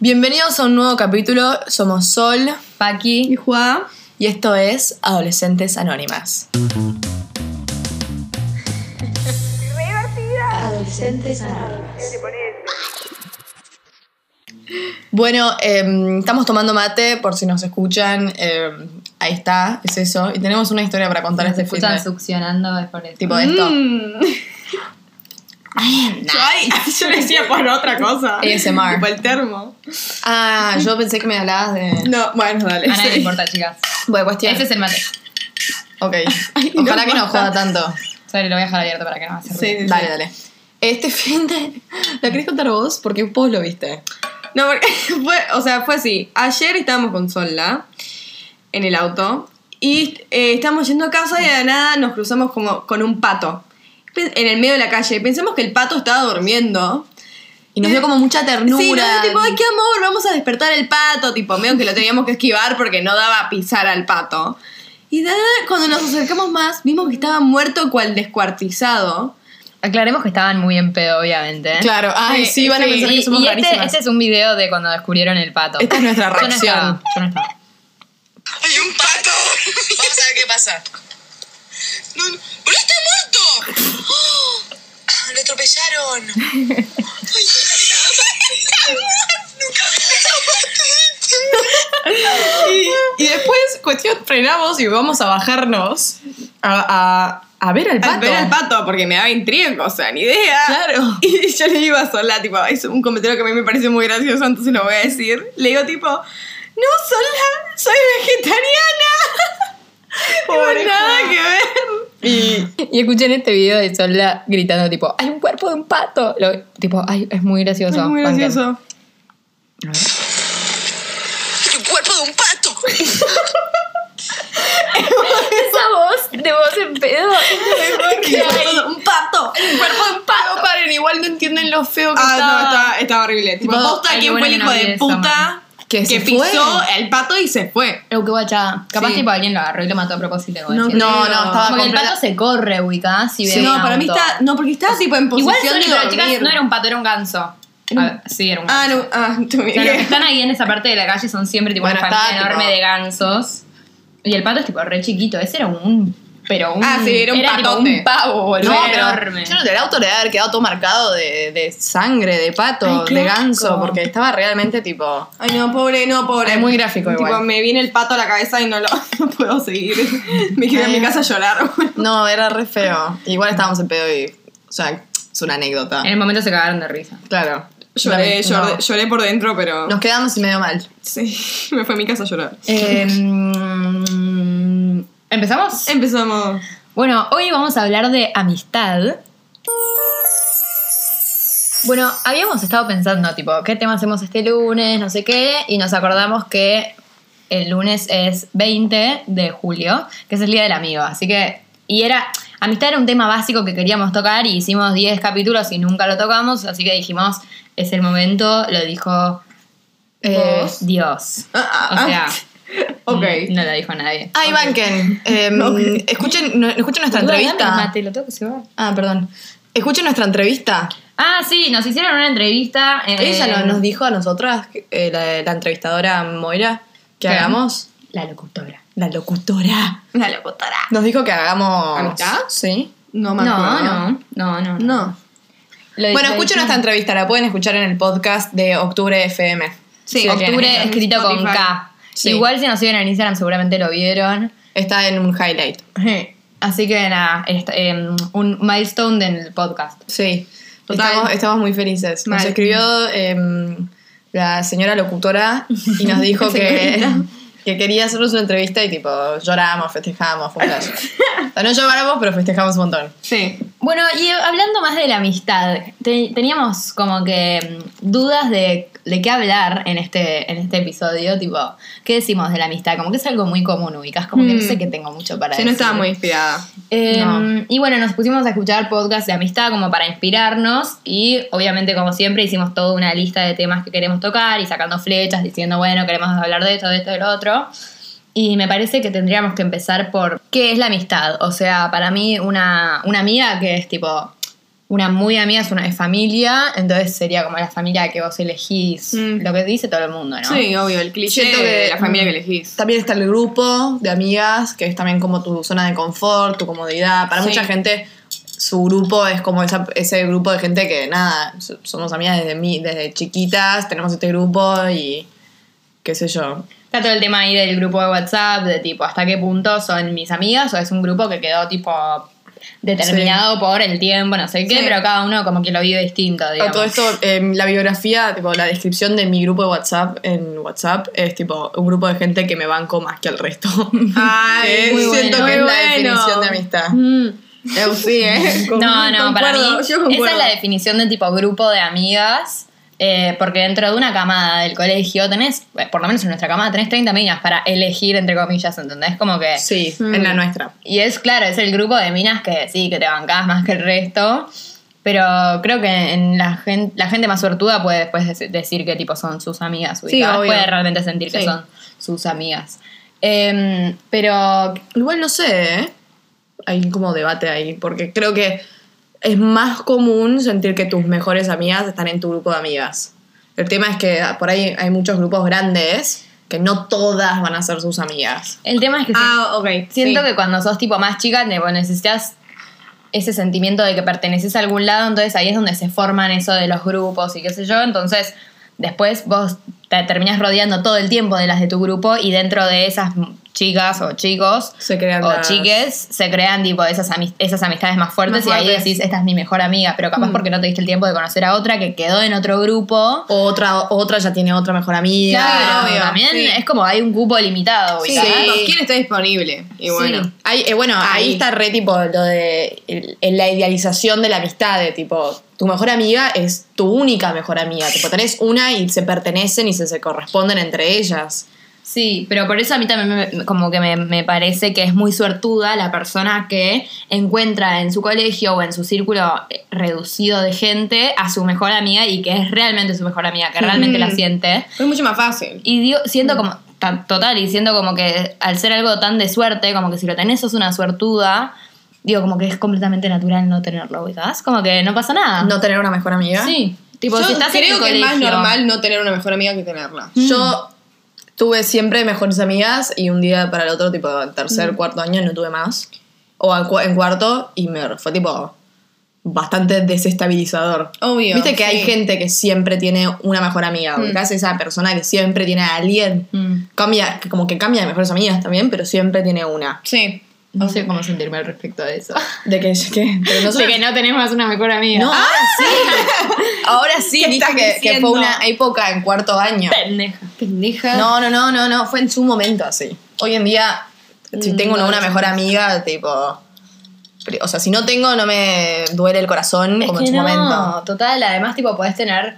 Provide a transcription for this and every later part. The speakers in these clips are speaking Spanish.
Bienvenidos a un nuevo capítulo. Somos Sol Paqui. Y Juan. y esto es Adolescentes Anónimas. Adolescentes Anónimas. Bueno, em, estamos tomando mate por si nos escuchan. em, ahí está, es eso. Y tenemos una historia para contar Se este fin de- succionando es por eso. Tipo esto. Mm. Ay, yo decía por otra cosa. ASMR. Tipo el termo. Ah, yo pensé que me hablabas de. No, bueno, dale. A nadie le importa, chicas. Bueno, cuestión. Ese es el mate. Ok. no Ojalá que no joda tanto. Sorry, lo voy a dejar abierto para que no me hace Sí, ruido. sí, Dale, sí. dale. Este fin de. ¿La querés contar vos? Porque vos lo viste. No, porque fue, o sea, fue así. Ayer estábamos con Sola en el auto y eh, estábamos yendo a casa y de la nada nos cruzamos como con un pato en el medio de la calle. Pensamos que el pato estaba durmiendo. Y nos dio como mucha ternura. Sí, nos dio tipo, ay, qué amor, vamos a despertar el pato. Tipo, medio que lo teníamos que esquivar porque no daba a pisar al pato. Y cuando nos acercamos más, vimos que estaba muerto cual descuartizado. Aclaremos que estaban muy en pedo, obviamente. ¿eh? Claro, ay, sí, Sí, van a pensar Y, que somos y este, rarísimas. este es un video de cuando descubrieron el pato. Esta es nuestra Yo no reacción. estaba, yo no estaba. ¡Hay un pato! Vamos a ver qué pasa. No, no. ¡Pero está muerto! ¡Oh! Ah, ¡Lo atropellaron! ¡Ay, nunca Y, y después, cuestión, frenamos y vamos a bajarnos a, a, a ver al pato. Al ver al pato, porque me daba intriga, o sea, ni idea. Claro. Y yo le digo a Sola, tipo, es un comentario que a mí me parece muy gracioso, entonces lo voy a decir. Le digo, tipo, no, Sola, soy vegetariana. Pobre nada que ver. Y Y escuché en este video de Sola gritando tipo, hay un cuerpo de un pato. Lo- tipo, ay, es muy gracioso. Es muy gracioso. ¡Es un cuerpo de un pato! Esa voz de voz en pedo. un pato. un cuerpo de un pato. paren, igual no entienden lo feo que Ah, estaba. no, estaba, estaba horrible. Tipo, posta, ay, ¿quién qué fue el hijo que no de puta Que que, se pisó fue. el pato y se fue? Lo que guacha. Capaz Sí. tipo alguien lo agarró y lo mató a propósito. igual, No. No, no, estaba Porque el pato se corre, ubicás, si ve Sí, un no, para mí está. No, porque estaba tipo en Igual posición sorry, de chicas, no era un pato, era un ganso. A ver, sí, era un Ah, ganso. no, ah, tú O sea, los que están ahí en esa parte de la calle son siempre tipo Bueno, una familia enorme tipo- de gansos. Y el pato es tipo re chiquito. Ese era un. Pero un. Ah, sí, era un tipo patote. un pavo, boludo. No, era pero enorme. yo no, el auto le debe haber quedado todo marcado de, de sangre, de pato, Ay, de ganso, asco. porque estaba realmente tipo. Ay, no, pobre, no, pobre. Es muy gráfico Tipo, igual. me viene el pato a la cabeza y no lo no puedo seguir. Me quedé en mi Ay. casa a llorar. No, era re feo. Igual estábamos en pedo y. O sea, es una anécdota. En el momento se cagaron de risa. Claro. Lloré, No. lloré, lloré por dentro, pero. Nos quedamos medio mal. Sí, me fue a mi casa a llorar. Eh, ¿Empezamos? Empezamos. Bueno, hoy vamos a hablar de amistad. Bueno, habíamos estado pensando, tipo, ¿qué tema hacemos este lunes? No sé qué. Y nos acordamos que el lunes es 20 de julio, que es el Día del Amigo. Así que, y era, amistad era un tema básico que queríamos tocar y hicimos 10 capítulos y nunca lo tocamos. Así que dijimos, es el momento, lo dijo eh. Dios. Ah, ah, O sea, Ok. no lo dijo nadie. Ay, Banken. em, escuchen, no- escuchen nuestra dame entrevista. mate, lo tengo que cebar. Ah, perdón. Escuchen nuestra entrevista. Ah, sí, nos hicieron una entrevista. eh, Ella no- nos dijo a nosotras, eh, la, la entrevistadora Moira, que ¿Qué? hagamos. La locutora. La locutora. La locutora. Nos dijo que hagamos. ¿Amistad? Sí. No No, me acuerdo. no, no, no. No. Bueno, escuchen nuestra entrevista, la pueden escuchar en el podcast de Octubre FM. Sí, Octubre escrito con. K. Sí. Igual si nos siguen en Instagram seguramente lo vieron. Está en un highlight. Así que nada, em, un milestone del podcast. Sí. Estamos, estamos muy felices. Nos Mal. escribió em, la señora locutora y nos dijo que, que quería hacernos una entrevista y tipo lloramos, festejamos, fue un flash. O sea, no lloramos, pero festejamos un montón. Sí. Bueno, y hablando más de la amistad, te- teníamos como que mm, dudas de, de qué hablar en este, en este episodio, tipo, ¿qué decimos de la amistad? Como que es algo muy común, ubicas, como que no Mm. sé que tengo mucho para Sí, decir. no estaba muy inspirada. Eh, No. Y bueno, nos pusimos a escuchar podcasts de amistad como para inspirarnos y obviamente como siempre hicimos toda una lista de temas que queremos tocar y sacando flechas diciendo, bueno, queremos hablar de esto, de esto, de lo otro. Y me parece que tendríamos que empezar por qué es la amistad. O sea, para mí una, una amiga que es tipo una muy amiga es una de familia, entonces sería como la familia que vos elegís, Mm. lo que dice todo el mundo, ¿no? Sí, obvio, el cliché Siento de que- la familia que elegís. También está el grupo de amigas, que es también como tu zona de confort, tu comodidad. Para Sí. mucha gente, su grupo es como esa- ese grupo de gente que, nada, so- somos amigas desde, mi, desde chiquitas, tenemos este grupo y qué sé yo. Está todo el tema ahí del grupo de WhatsApp, de tipo, hasta qué punto son mis amigas o es un grupo que quedó tipo determinado por el tiempo, no sé qué, Sí. pero cada uno como que lo vive distinto, A digamos. todo esto, eh, la biografía, tipo, la descripción de mi grupo de WhatsApp en WhatsApp es tipo un grupo de gente que me banco más que el resto. Ay, Que muy siento bueno. que es la bueno. definición de amistad. Mm. Eu sí, ¿eh? No, no, para mí yo esa es la definición de tipo grupo de amigas. Eh, porque dentro de una camada del colegio tenés, eh, por lo menos en nuestra camada, tenés 30 minas para elegir, entre comillas, ¿entendés? Como que... Sí, Mm. en la nuestra. Y es claro, es el grupo de minas que sí, que te bancás más que el resto. Pero creo que en la gente, la gente más suertuda puede después dec- decir que tipo son sus amigas. Sí, ubicadas. puede realmente sentir que Sí. son sus amigas. Em, pero Igual no sé, ¿eh? Hay como debate ahí, porque creo que es más común sentir que tus mejores amigas están en tu grupo de amigas. El tema es que por ahí hay muchos grupos grandes que no todas van a ser sus amigas. el tema es que Ah, ok. siento sí. que cuando sos tipo más chica tipo, necesitas ese sentimiento de que perteneces a algún lado, entonces ahí es donde se forman eso de los grupos y qué sé yo, entonces después vos te terminás rodeando todo el tiempo de las de tu grupo y dentro de esas chicas o chicos Se crean o las- chiques se crean tipo esas, esas amistades más fuertes Más y ahí decís, esta es mi mejor amiga, pero capaz porque no te diste el tiempo de conocer a otra que quedó en otro grupo. O Otra, otra ya tiene otra mejor amiga. Claro, obvio, también sí. es como hay un cupo limitado. Sí, ¿quién está disponible? Y bueno. Hay, eh, bueno, ahí. Ahí. está re tipo lo de el- el- la idealización de la amistad, de tipo, tu mejor amiga es tu única mejor amiga. Tipo, tenés una y se pertenecen y se, se corresponden entre ellas. Sí, pero por eso a mí también me- como que me, me parece que es muy suertuda la persona que encuentra en su colegio o en su círculo eh, reducido de gente a su mejor amiga y que es realmente su mejor amiga, que realmente la siente. Es mucho más fácil. Y digo, siento como, ta- total, y siento como que al ser algo tan de suerte, como que si lo tenés sos una suertuda, digo como que es completamente natural no tenerlo, ubicás, como que no pasa nada. No tener una mejor amiga. Sí, tipo, Yo si estás en creo el que es más normal no tener una mejor amiga que tenerla. Yo tuve siempre mejores amigas y un día para el otro, tipo, tercer, Mm. cuarto año, no tuve más. O al cu- en cuarto y me fue tipo bastante desestabilizador. Obvio, Viste que hay sí. gente que siempre tiene una mejor amiga, ubicás esa persona que siempre tiene a alguien. Mm. Cambia, que como que cambia de mejores amigas también, pero siempre tiene una. Sí. No sé cómo sentirme al respecto de eso. De que, que no de que no tenemos una mejor amiga. No, ahora sí. Ahora sí, ¿Qué viste estás que, fue una época en cuarto año. Pendeja. Pendeja. No, no, no, no, no, fue en su momento así. Hoy en día, si Mm, tengo una, no, una no. mejor amiga, tipo. O sea, si no tengo, no me duele el corazón Es como que en su no, momento. total, además tipo podés tener...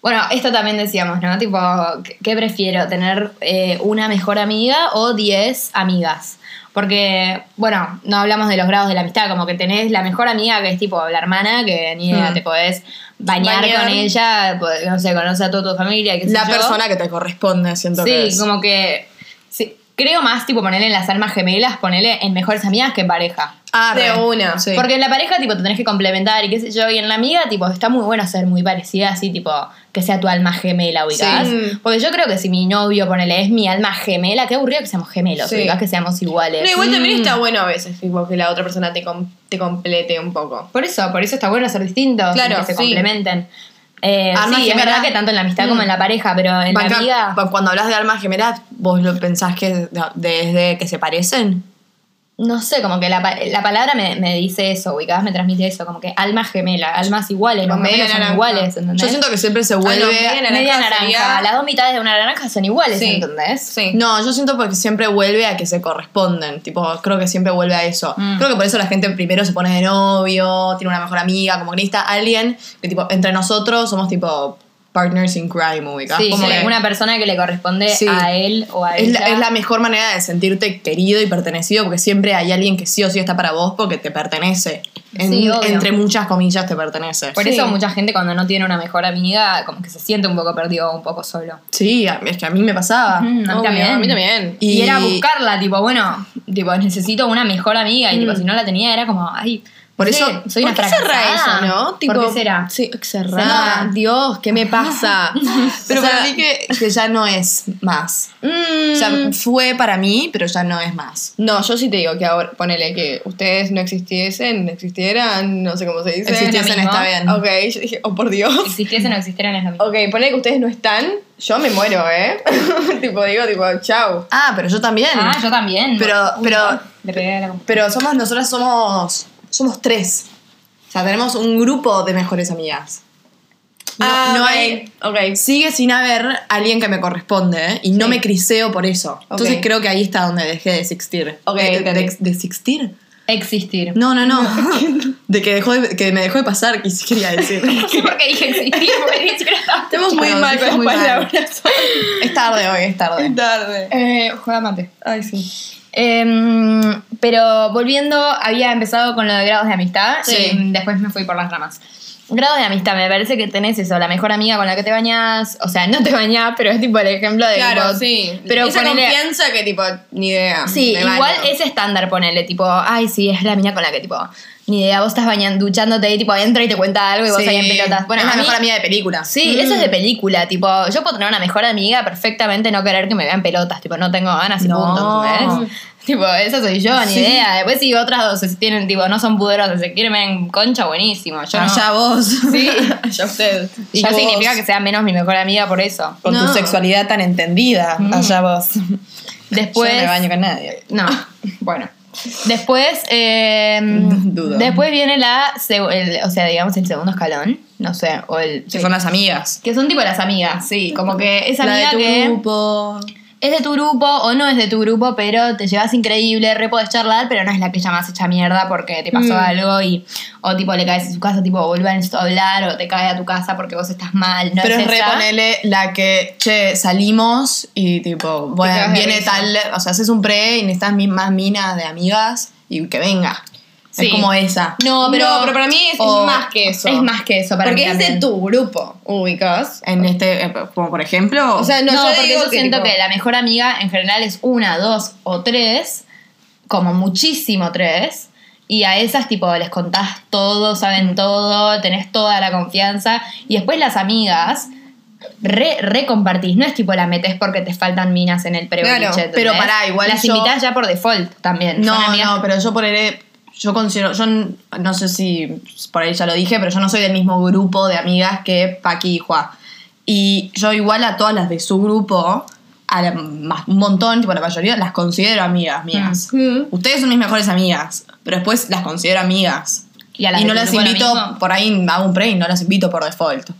Bueno, esto también decíamos, ¿no? Tipo, ¿qué- ¿qué prefiero? ¿Tener eh, una mejor amiga o 10 amigas? Porque, bueno, no hablamos de los grados de la amistad, como que tenés la mejor amiga que es tipo la hermana, que ni idea, Hmm. te podés bañar, Bañar. con ella, no sé, conoce a toda tu familia, qué sé La yo. persona que te corresponde, siento Sí, que es. como que... sí, creo más, tipo, ponerle en las almas gemelas, ponerle en mejores amigas que en pareja. Ah, de una. Sí. Porque en la pareja, tipo, te tenés que complementar y qué sé yo. Y en la amiga, tipo, está muy bueno ser muy parecida, así, tipo, que sea tu alma gemela, ubicás. Sí. Porque yo creo que si mi novio, ponele, es mi alma gemela, qué aburrido que seamos gemelos, Sí. ubicás, que seamos iguales. No, igual también Mm. está bueno a veces, tipo, que la otra persona te, com- te complete un poco. Por eso, por eso está bueno ser distintos, Claro, y que se sí. complementen. Eh, sí, es verdad que tanto en la amistad Mm. como en la pareja, pero en Banca- la cu- Cuando hablas de almas gemelas, ¿vos lo pensás que de- desde que se parecen? No sé, como que la, la palabra me, me dice eso, ubicás, me transmite eso, como que alma gemela, almas iguales, los gemelos son iguales, ¿entendés? Yo siento que siempre se Ah, vuelve. media naranja Media naranja, sería- las dos mitades de una naranja son iguales, Sí. ¿entendés? Sí. No, yo siento porque siempre vuelve a que se corresponden. Tipo, creo que siempre vuelve a eso. Mm. Creo que por eso la gente primero se pone de novio, tiene una mejor amiga, como que necesita alguien que, tipo, entre nosotros somos tipo partners in crime, ubicás. Sí, Como sí, que una persona que le corresponde Sí. a él o a es, ella. la, es la mejor manera de sentirte querido y pertenecido porque siempre hay alguien que sí o sí está para vos porque te pertenece. En- Sí, obvio. entre muchas comillas te pertenece. Por Sí. eso mucha gente cuando no tiene una mejor amiga, como que se siente un poco perdido o un poco solo. Sí, a- es que a mí me pasaba. Mm, a mí también. A mí también. Y, Y- era buscarla, tipo, bueno, tipo, necesito una mejor amiga. Y tipo, si no la tenía, era como, ay, Por Sí, eso, soy ¿Por una qué fracasada. eso, no? ¿Por qué será? Sí, cerrada. Dios, ¿qué me pasa? pero O sea, para mí que, que ya no es más. mm, O sea, fue para mí, pero ya no es más. no, yo sí te digo que ahora, ponele que ustedes no existiesen, existieran, no sé cómo se dice. Existiesen está bien. Ok, yo dije, oh por Dios. Existiesen o existieran es lo mismo. Ok, ponele que ustedes no están, yo me muero, ¿eh? tipo, digo, tipo, chao. Ah, pero yo también. Ah, yo también. Pero- Uy, pero- no, Le pegué a la Pero somos, nosotras somos, somos tres. O sea, tenemos un grupo de mejores amigas. No, Ah, no ok, hay. Ok. Sigue sin haber alguien que me corresponde ¿eh? y no Sí. me criseo por eso. Entonces Ok. creo que ahí está donde dejé de existir. Ok, de, de, de existir? Existir. No, no, no. de que dejó de- que me dejó de pasar, quería decir. Sí, porque dije existir, porque ni siquiera estaba- Estamos muy mal con las palabras. es tarde hoy, es tarde. Es tarde. Eh, juega mate. Ay, sí. Em, pero volviendo, había empezado con lo de grados de amistad Sí. y después me fui por las ramas. Grados de amistad, me parece que tenés eso, la mejor amiga con la que te bañás, o sea, no te bañás, pero es tipo el ejemplo de Claro, sí. Pero Esa ponele- confianza que, tipo, ni idea. Sí, igual baño. es estándar ponerle, tipo, ay, sí, es la mina con la que, tipo, ni idea, vos estás bañando, duchándote y, tipo, entra y te cuenta algo y vos Sí. ahí en pelotas. Bueno, es la mí- mejor amiga de película. Sí, eso es de película, tipo, yo puedo tener una mejor amiga perfectamente no querer que me vean pelotas, tipo, no tengo ganas y No. punto, ¿entendés? Tipo, eso soy yo, ni Sí. idea. Después si otras dos se tienen, tipo, no son pudorosas, se quieren concha, buenísimo. Yo no. Allá vos. Sí. Ya usted. Y ya vos- significa que sea menos mi mejor amiga por eso. Con No. tu sexualidad tan entendida. Mm. Allá vos. Después. Yo no me baño con nadie. No, bueno. Después, eh, Dudo. después viene la, el- o sea, digamos el segundo escalón, no sé, o el... Que son las amigas. Que son tipo las amigas, sí, como que esa La amiga de tu que grupo. Es de tu grupo o no es de tu grupo, pero te llevas increíble, re podés charlar, pero no es la que llamas hecha mierda porque te pasó Mm. algo y o tipo le caes en su casa, tipo vuelvan a hablar o te cae a tu casa porque vos estás mal, no Pero es es esa. reponele la que, che, salimos y tipo, bueno, viene tal, o sea, haces un pre y necesitas más minas de amigas y que venga. Sí. Es como esa. No, pero, No, pero para mí es, o- más que eso. es más que eso para Porque mí es de tu grupo, ubicas. En este, eh, como por ejemplo. O sea, no, No, yo porque digo yo siento tipo- que la mejor amiga en general es una, dos o tres, como muchísimo tres. Y a esas, tipo, les contás todo, saben todo, tenés toda la confianza. Y después las amigas, re, re compartís. No es tipo la metés porque te faltan minas en el pre Claro, pero pará, igual Las yo- invitás ya por default también. no, no, pero yo poneré. Yo considero. Yo no sé si por ahí ya lo dije, pero yo no soy del mismo grupo de amigas que Paqui y Juan. Y yo, igual a todas las de su grupo, a la- más- un montón, tipo la mayoría, las considero amigas mías. Mm. Ustedes son mis mejores amigas, pero después las considero amigas. Y a las y de no las invito, por ahí hago un pre y no las invito por default.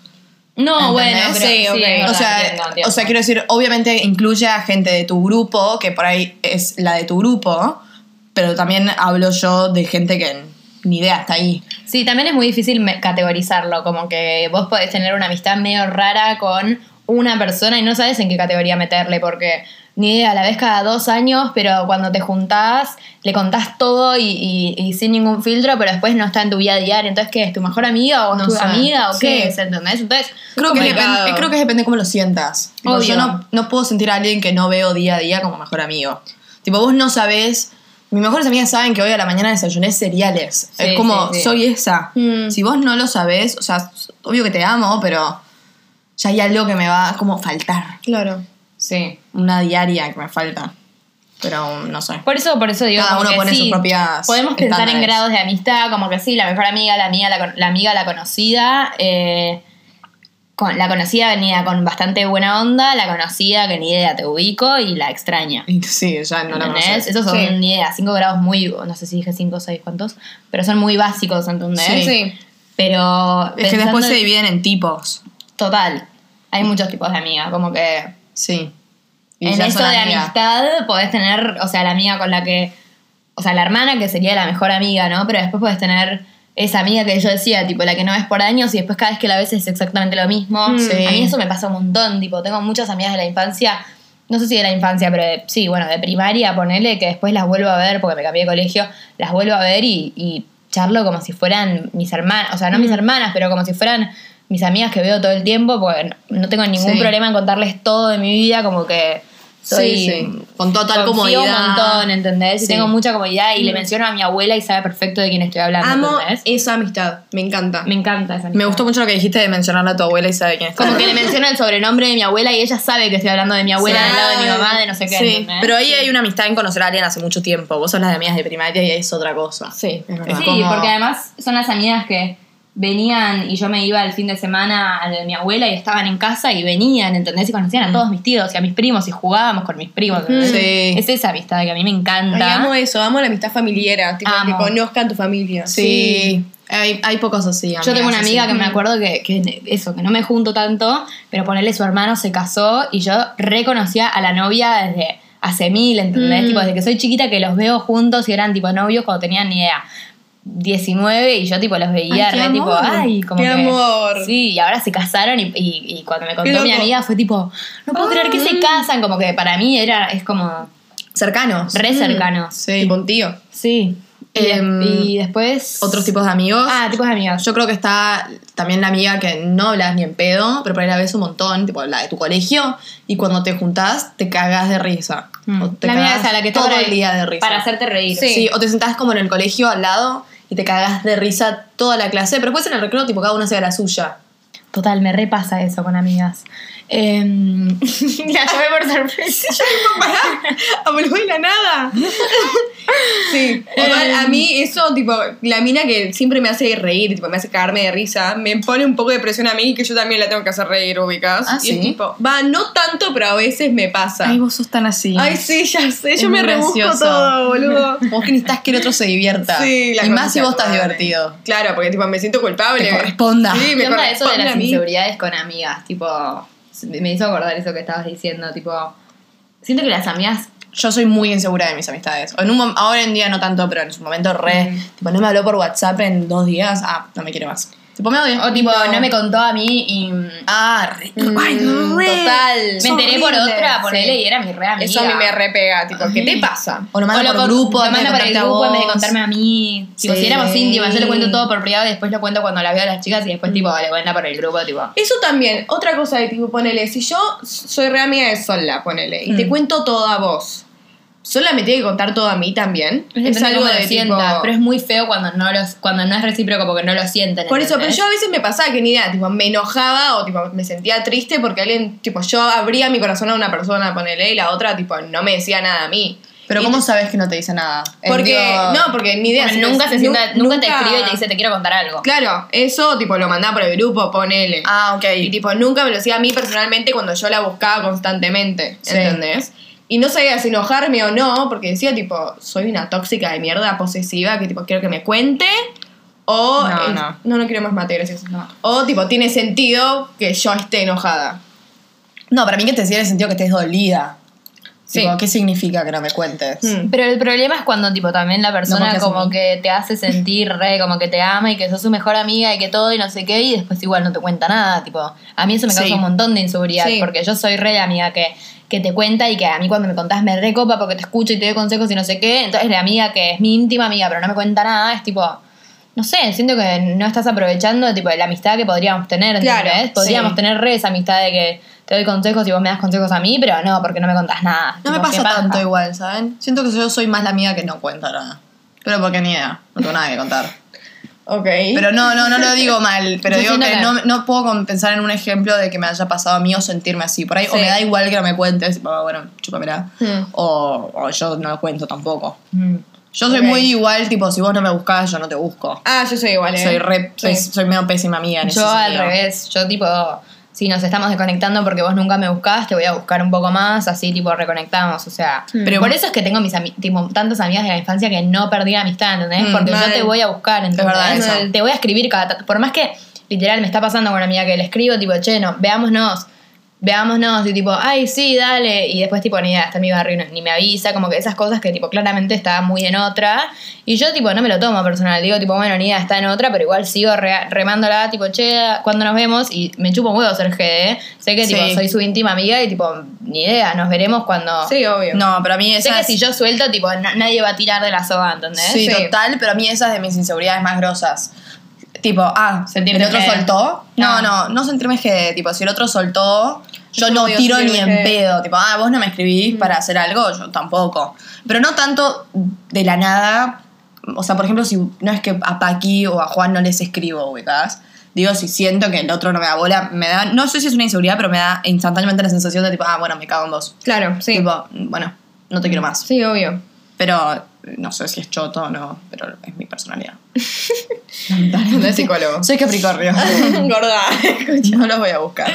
No, bueno, Sí, sí, O sea, entiendo, entiendo. o sea, quiero decir, obviamente incluye a gente de tu grupo, que por ahí es la de tu grupo, pero también hablo yo de gente que ni idea está ahí. Sí, también es muy difícil categorizarlo, como que vos podés tener una amistad medio rara con una persona y no sabes en qué categoría meterle, porque ni idea, la ves cada dos años, pero cuando te juntás, le contás todo y, y- y sin ningún filtro, pero después no está en tu vida diaria. Entonces, ¿qué es? ¿Tu mejor amiga o No tu sé. amiga o qué es? ¿Entendés? Entonces, Creo que, depende, creo que depende cómo lo sientas. Tipo, yo no, no puedo sentir a alguien que no veo día a día como mejor amigo. Tipo, vos no sabés. Mis mejores amigas saben que hoy a la mañana desayuné cereales. Sí, es como, sí, sí. soy esa. Mm. Si vos no lo sabés, o sea, obvio que te amo, pero ya hay algo que me va a como faltar. Claro. sí. Una diaria que me falta. Pero no sé. Por eso, por eso digo, Cada uno que pone sus propias Podemos pensar en grados de amistad, como que sí, la mejor amiga, la amiga, la, la amiga, la conocida. eh, con, la conocida venía con bastante buena onda, la conocida que ni idea te ubico y la extraña. Y Sí, ya no la conoces. Esos son Sí. ni idea, cinco grados muy, no sé si dije cinco o seis cuántos, pero son muy básicos, ¿entendés? Sí. Sí. Pero Es que después se en- dividen en tipos. Total. Hay muchos tipos de amigas, como que Sí. Y en esto de amistad podés tener, o sea, la amiga con la que, o sea, la hermana que sería la mejor amiga, ¿no? Pero después podés tener esa amiga que yo decía, tipo, la que no ves por años y después cada vez que la ves es exactamente lo mismo. Mm. Sí. A mí eso me pasa un montón, tipo, tengo muchas amigas de la infancia, no sé si de la infancia, pero de- sí, bueno, de primaria, ponele que después las vuelvo a ver porque me cambié de colegio, las vuelvo a ver y, y charlo como si fueran mis hermanas, o sea, no mis hermanas, pero como si fueran mis amigas que veo todo el tiempo, porque no no tengo ningún Sí. problema en contarles todo de mi vida, como que Estoy- Sí, sí. Con total confío comodidad. un montón, ¿entendés? Y Sí. tengo mucha comodidad y le menciono a mi abuela y sabe perfecto de quién estoy hablando, Amo ¿entendés? esa amistad. Me encanta. Me encanta esa Me amistad. gustó mucho lo que dijiste de mencionarle a tu abuela y sabe quién es. Como que le menciono el sobrenombre de mi abuela y ella sabe que estoy hablando de mi abuela del lado de mi mamá, de no sé qué. Sí, ¿entendés? pero ahí hay una amistad en conocer a alguien hace mucho tiempo. Vos sos las de amigas de primaria y es otra cosa. Sí, Es sí Como- porque además son las amigas que venían y yo me iba el fin de semana a lo de mi abuela y estaban en casa y venían, ¿entendés? Y conocían a todos mis tíos y a mis primos y jugábamos con mis primos, ¿entendés? Sí. Es esa amistad que a mí me Ay, encanta. amo eso, amo la amistad familiar, tipo, que conozcan tu familia. Sí. Hay, hay pocos así. Yo tengo una amiga así. que me acuerdo que, que eso, que no me junto tanto, pero ponerle su hermano se casó y yo reconocía a la novia desde hace mil, ¿entendés? Mm. Tipo, desde que soy chiquita que los veo juntos y eran tipo novios cuando tenían ni idea. 19 y yo tipo los veía Ay, re tipo, ay, como Qué que- amor. Sí, y ahora se casaron y, y- y cuando me contó mi amiga fue tipo, no puedo creer que se casan, como que para mí era, es como Cercanos. re cercanos. Sí. Tipo un tío. Sí. Y, Em, y después... Otros tipos de amigos. Ah, tipos de amigas. Yo creo que está también la amiga que no hablas ni en pedo, pero por ahí la ves un montón, tipo la de tu colegio, y cuando te juntás te cagas de risa. Mm. O te La amiga la que está todo el día de risa. Para hacerte reír. Sí. o te sentás como en el colegio al lado y te cagas de risa toda la clase, pero después en el recreo tipo cada uno se la suya. Total, me repasa eso con amigas. Em, la llamé por sorpresa. Habló de la nada. sí. Igual a mí eso, tipo, la mina que siempre me hace reír, tipo, me hace cagarme de risa, me pone un poco de presión a mí que yo también la tengo que hacer reír, ubicas. Ah, y ¿sí? es tipo, va, no tanto, pero a veces me pasa. Ay, vos sos tan así. Ay, sí, ya sé, Es yo me rebusco gracioso. todo, boludo. Vos que necesitas que el otro se divierta. Sí, la y más si vos estás divertido. Claro, porque tipo me siento culpable. Te corresponda. Sí, me Me pasa eso de las inseguridades con amigas. Tipo, me hizo acordar eso que estabas diciendo. Tipo, siento que las amigas. Yo soy muy insegura de mis amistades. En un mom- ahora en día no tanto, pero en su momento re. Tipo, no me habló por WhatsApp en dos días. Ah, no me quiere más. Tipo, me odia. O tipo, no me contó a mí y. Ah, re. Ay, Mm, re. Total. Me enteré por otra, ponele, Sí. y era mi re amiga. Eso a mí me repega, tipo, ¿qué te pasa? O lo O manda lo por con- grupo, lo manda por el grupo en vez de contarme a mí. Tipo, Sí. si éramos íntimas, yo le cuento todo por privado y después lo cuento cuando la veo a las chicas y después, tipo, le cuenta por el grupo, tipo. Eso también, otra cosa de tipo, ponele, si yo soy re amiga de Sola, ponele, y te Mm. cuento todo a vos, ¿Sola me tiene que contar todo a mí también? Es algo de tipo- sientas, pero es muy feo cuando no los, cuando no es recíproco porque no lo sienten. Por eso, pero yo a veces me pasaba que ni idea, tipo, me enojaba o tipo, me sentía triste porque alguien, tipo, yo abría mi corazón a una persona, ponele, y la otra, tipo, no me decía nada a mí. Pero Y ¿cómo sabes que no te dice nada? Es, Porque, no, porque ni idea. Si nunca se sienta, nunca, te escribe y te dice te quiero contar algo. Claro, eso, tipo, lo mandaba por el grupo, ponele. Ah, ok. Y tipo, nunca me lo decía a mí personalmente cuando yo la buscaba constantemente, Sí. ¿entendés? Y no sabía si enojarme o no, porque decía, tipo, soy una tóxica de mierda posesiva que, tipo, quiero que me cuente. O. No, eh, no. no, no quiero más mate, gracias. O, tipo, tiene sentido que yo esté enojada. No, para mí que te tiene sentido que estés dolida. Sí. Tipo, ¿Qué significa que no me cuentes? Mm. Pero el problema es cuando tipo también la No persona como que te hace sentir re, como que te ama y que sos su mejor amiga y que todo y no sé qué y después igual no te cuenta nada, tipo, a mí eso me causa Sí. un montón de inseguridad Sí. porque yo soy re la amiga que, que te cuenta y que a mí cuando me contás me recopa porque te escucho y te doy consejos y no sé qué, entonces la amiga que es mi íntima amiga pero no me cuenta nada es tipo, no sé, siento que no estás aprovechando tipo la amistad que podríamos tener, Claro. Podríamos sí. tener re esa amistad de que te doy consejos y vos me das consejos a mí, pero no, porque no me contás nada. No me Tipo, ¿qué pasa paja? tanto igual, ¿saben? Siento que yo soy más la amiga que no cuenta nada. Pero porque ni idea, no tengo nada que contar. Ok. Pero no, no, no lo digo mal, pero digo que, No, no puedo pensar en un ejemplo de que me haya pasado a mí o sentirme así. Por ahí, o me da igual que no me cuentes, "Ah, bueno, chúpamela. Hmm. O, o yo no lo cuento tampoco. Mm. Yo soy muy igual, tipo, si vos no me buscás, yo no te busco. Ah, yo soy igual, ¿eh? Soy re, Sí. soy medio pésima en ese Yo al revés, yo tipo, si nos estamos desconectando porque vos nunca me buscás, te voy a buscar un poco más, así tipo reconectamos, o sea. Pero- por eso es que tengo mis tipo, tantas amigas de la infancia que no perdí la amistad, ¿entendés? Mm, porque mal. yo te voy a buscar, ¿entendés? verdad eso. Te voy a escribir cada por más que literal me está pasando con una amiga que le escribo, tipo, che, no, veámonos. Veámonos y tipo, ay, sí, dale. Y después, tipo, ni idea, está en mi barrio no- ni me avisa. Como que esas cosas que, tipo, claramente está muy en otra. Y yo, tipo, no me lo tomo personal. Digo, tipo, bueno, ni idea, está en otra, pero igual sigo re- remándola, tipo, che, cuando nos vemos. Y me chupo un huevo ser GD. Sé que, tipo, Sí. soy su íntima amiga y, tipo, ni idea, nos veremos cuando. Sí, obvio. No, pero a mí Sé esa que es- si yo suelto, tipo, na- nadie va a tirar de la soga, ¿entendés? Sí, Sí. total, pero a mí esas de mis inseguridades más grosas. Tipo, ah, el otro que- soltó. No, Ah. no, no sentirme que, tipo, si el otro soltó, yo Yo no tiro ni en pedo. Tipo, ah, vos no me escribís Mm. para hacer algo, yo tampoco. Pero no tanto de la nada. O sea, por ejemplo, si no es que a Paqui o a Juan no les escribo, ubicás. Digo, si siento que el otro no me da bola, me da. No sé si es una inseguridad, pero me da instantáneamente la sensación de tipo, ah, bueno, me cago en vos. Claro, sí. Tipo, bueno, no te quiero más. Sí, obvio. Pero no sé si es choto o no, pero es mi personalidad. Es psicólogo. Soy Capricornio. Gorda. no lo voy a buscar.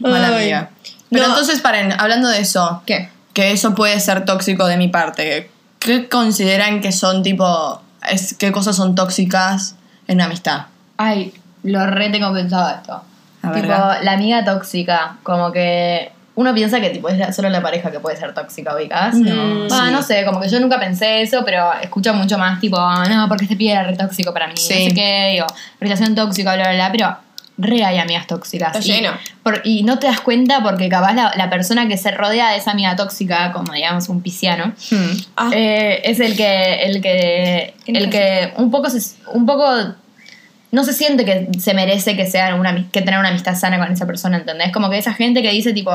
Mala Ay. amiga. Pero No. entonces, paren, hablando de eso, ¿Qué? que eso puede ser tóxico de mi parte, ¿qué consideran que son tipo. Es, ¿Qué cosas son tóxicas en una amistad? Ay, lo re tengo pensado esto. Tipo, la amiga tóxica, como que uno piensa que tipo es la- solo la pareja que puede ser tóxica, ubicás. No, Ah, sí. no sé, como que yo nunca pensé eso, pero escucho mucho más tipo, no, porque este pibe era re tóxico para mí, Sí. no sé qué, digo, relación tóxica, bla, bla, bla, pero re hay amigas tóxicas. Está y, lleno. por- y no te das cuenta porque capaz la, la persona que se rodea de esa amiga tóxica, como digamos un pisciano, Hmm. Ah. eh, es el que el que el que un poco se, un poco no se siente que se merece que sea una que tener una amistad sana con esa persona ¿entendés? como que esa gente que dice tipo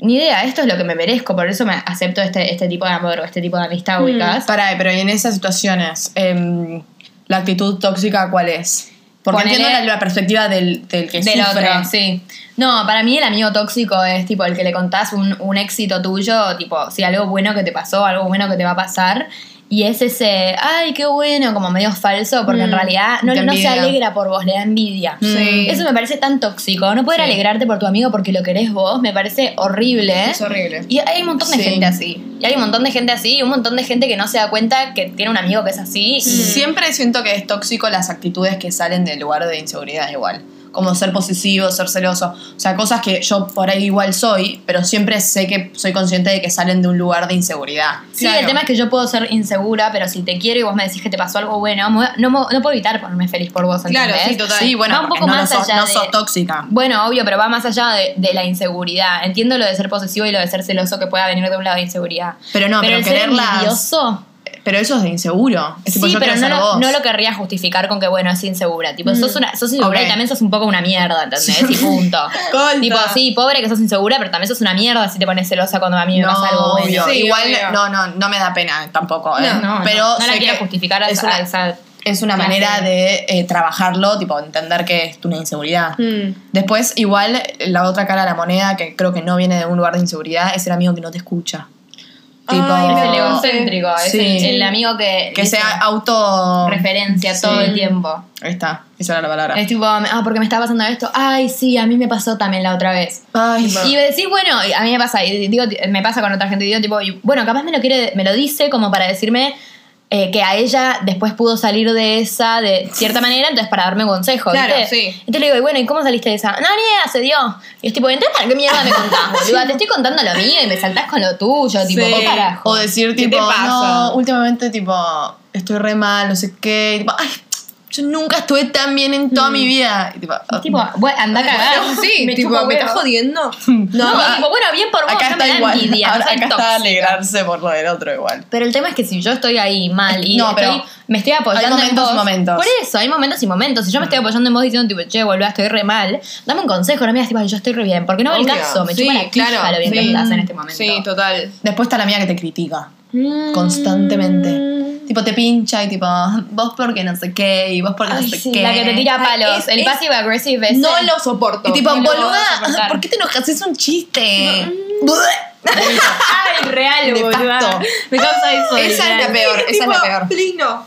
ni idea esto es lo que me merezco por eso me acepto este este tipo de amor o este tipo de amistad Mm. ubicás Pará, pero y en esas situaciones, em, ¿la actitud tóxica cuál es? Porque Ponele- entiendo la, la perspectiva del, del que del sufre. otro, sí. No, para mí el amigo tóxico es tipo el que le contás un, un éxito tuyo, tipo, si algo bueno que te pasó, algo bueno que te va a pasar. Y es ese, ay, qué bueno, como medio falso, porque en Mm, realidad no, se alegra por vos, le da envidia. Sí. Eso me parece tan tóxico. No poder Sí. alegrarte por tu amigo porque lo querés vos, me parece horrible. Es horrible. Y hay un montón de Sí. gente así. Y hay un montón de gente así y un montón de gente que no se da cuenta que tiene un amigo que es así. y- Siempre siento que es tóxico las actitudes que salen del lugar de inseguridad igual. Como ser posesivo, ser celoso. O sea, cosas que yo por ahí igual soy, pero siempre sé que soy consciente de que salen de un lugar de inseguridad. Sí, Claro. el tema es que yo puedo ser insegura, pero si te quiero y vos me decís que te pasó algo bueno, no, no puedo evitar ponerme feliz por vos, Claro, ¿entendés? sí, total. Sí, bueno, Va un poco no, más lo sos, allá no de- sos tóxica. Bueno, obvio, pero va más allá de, de la inseguridad. Entiendo lo de ser posesivo y lo de ser celoso que pueda venir de un lado de inseguridad. Pero no, pero el ser quererlas- envidioso, Pero eso es de inseguro. Es tipo, sí, yo pero no lo, vos. no lo querría justificar con que, bueno, es insegura. Tipo, sos, una, sos insegura y también sos un poco una mierda, ¿entendés? Y punto. Tipo, sí, pobre que sos insegura, pero también sos una mierda si te pones celosa cuando a mí me No, pasa algo bueno. obvio. Sí, Igual obvio. no, no, no me da pena tampoco. ¿eh? No, no, pero no, no la quiero justificar a es esa- una, a esa es una manera de eh, trabajarlo, tipo entender que es una inseguridad. Mm. Después, igual, la otra cara de la moneda, que creo que no viene de un lugar de inseguridad, es el amigo que no te escucha. Tipo, Ay, Es el egocéntrico, es Sí. el, el amigo que, que sea auto... referencia Sí. todo el tiempo. Ahí está, esa era la palabra. Es tipo, ah, porque me está pasando esto. Ay, sí, a mí me pasó también la otra vez. Ay, Y decís, bueno, a mí me pasa, y digo, me pasa con otra gente, y digo, tipo, y, bueno, capaz me lo quiere, me lo dice como para decirme eh, que a ella después pudo salir de esa de cierta manera, entonces para darme un consejo, Claro, ¿viste? sí. Entonces le digo, y bueno, ¿y cómo saliste de esa? No, ni idea, se dio. Y es tipo, entonces, ¿para qué mierda me contás? boluda? Te estoy contando lo mío y me saltás con lo tuyo, tipo, Sí. ¿qué carajo? O decir, ¿Qué tipo, te pasa? no, últimamente, tipo, estoy re mal, no sé qué. y tipo, ay, yo nunca estuve tan bien en toda mi vida. Y tipo, Y tipo, bueno, anda a cagar. Bueno, sí, Me tipo, ¿me estás jodiendo? No, No, tipo, bueno, bien por vos, acá no me está da igual. envidia, Ahora, no acá está alegrarse por lo del otro igual. Pero el tema es que si yo estoy ahí mal y No, pero estoy- me estoy apoyando hay momentos en vos, y momentos. Por eso, hay momentos y momentos. Si yo me estoy apoyando en vos diciendo, tipo, che, boluda, estoy re mal, dame un consejo, no me digas, tipo, "Ay, yo estoy re bien. Porque no va el caso, me Sí, chupa la claro, lo bien que estás en este momento. Sí, total. Después está la mía que te critica Mm. constantemente. Tipo, te pincha y tipo, vos porque no sé qué, y vos porque Ay, no sé sí, qué. la que te tira palos, es- el es- passive aggressive ese. No lo soporto. Y tipo, No boluda. ¿por qué te enojas? Es un chiste. Ay, real, boluda. Me causa eso. Esa es la peor, esa es la peor. Please no.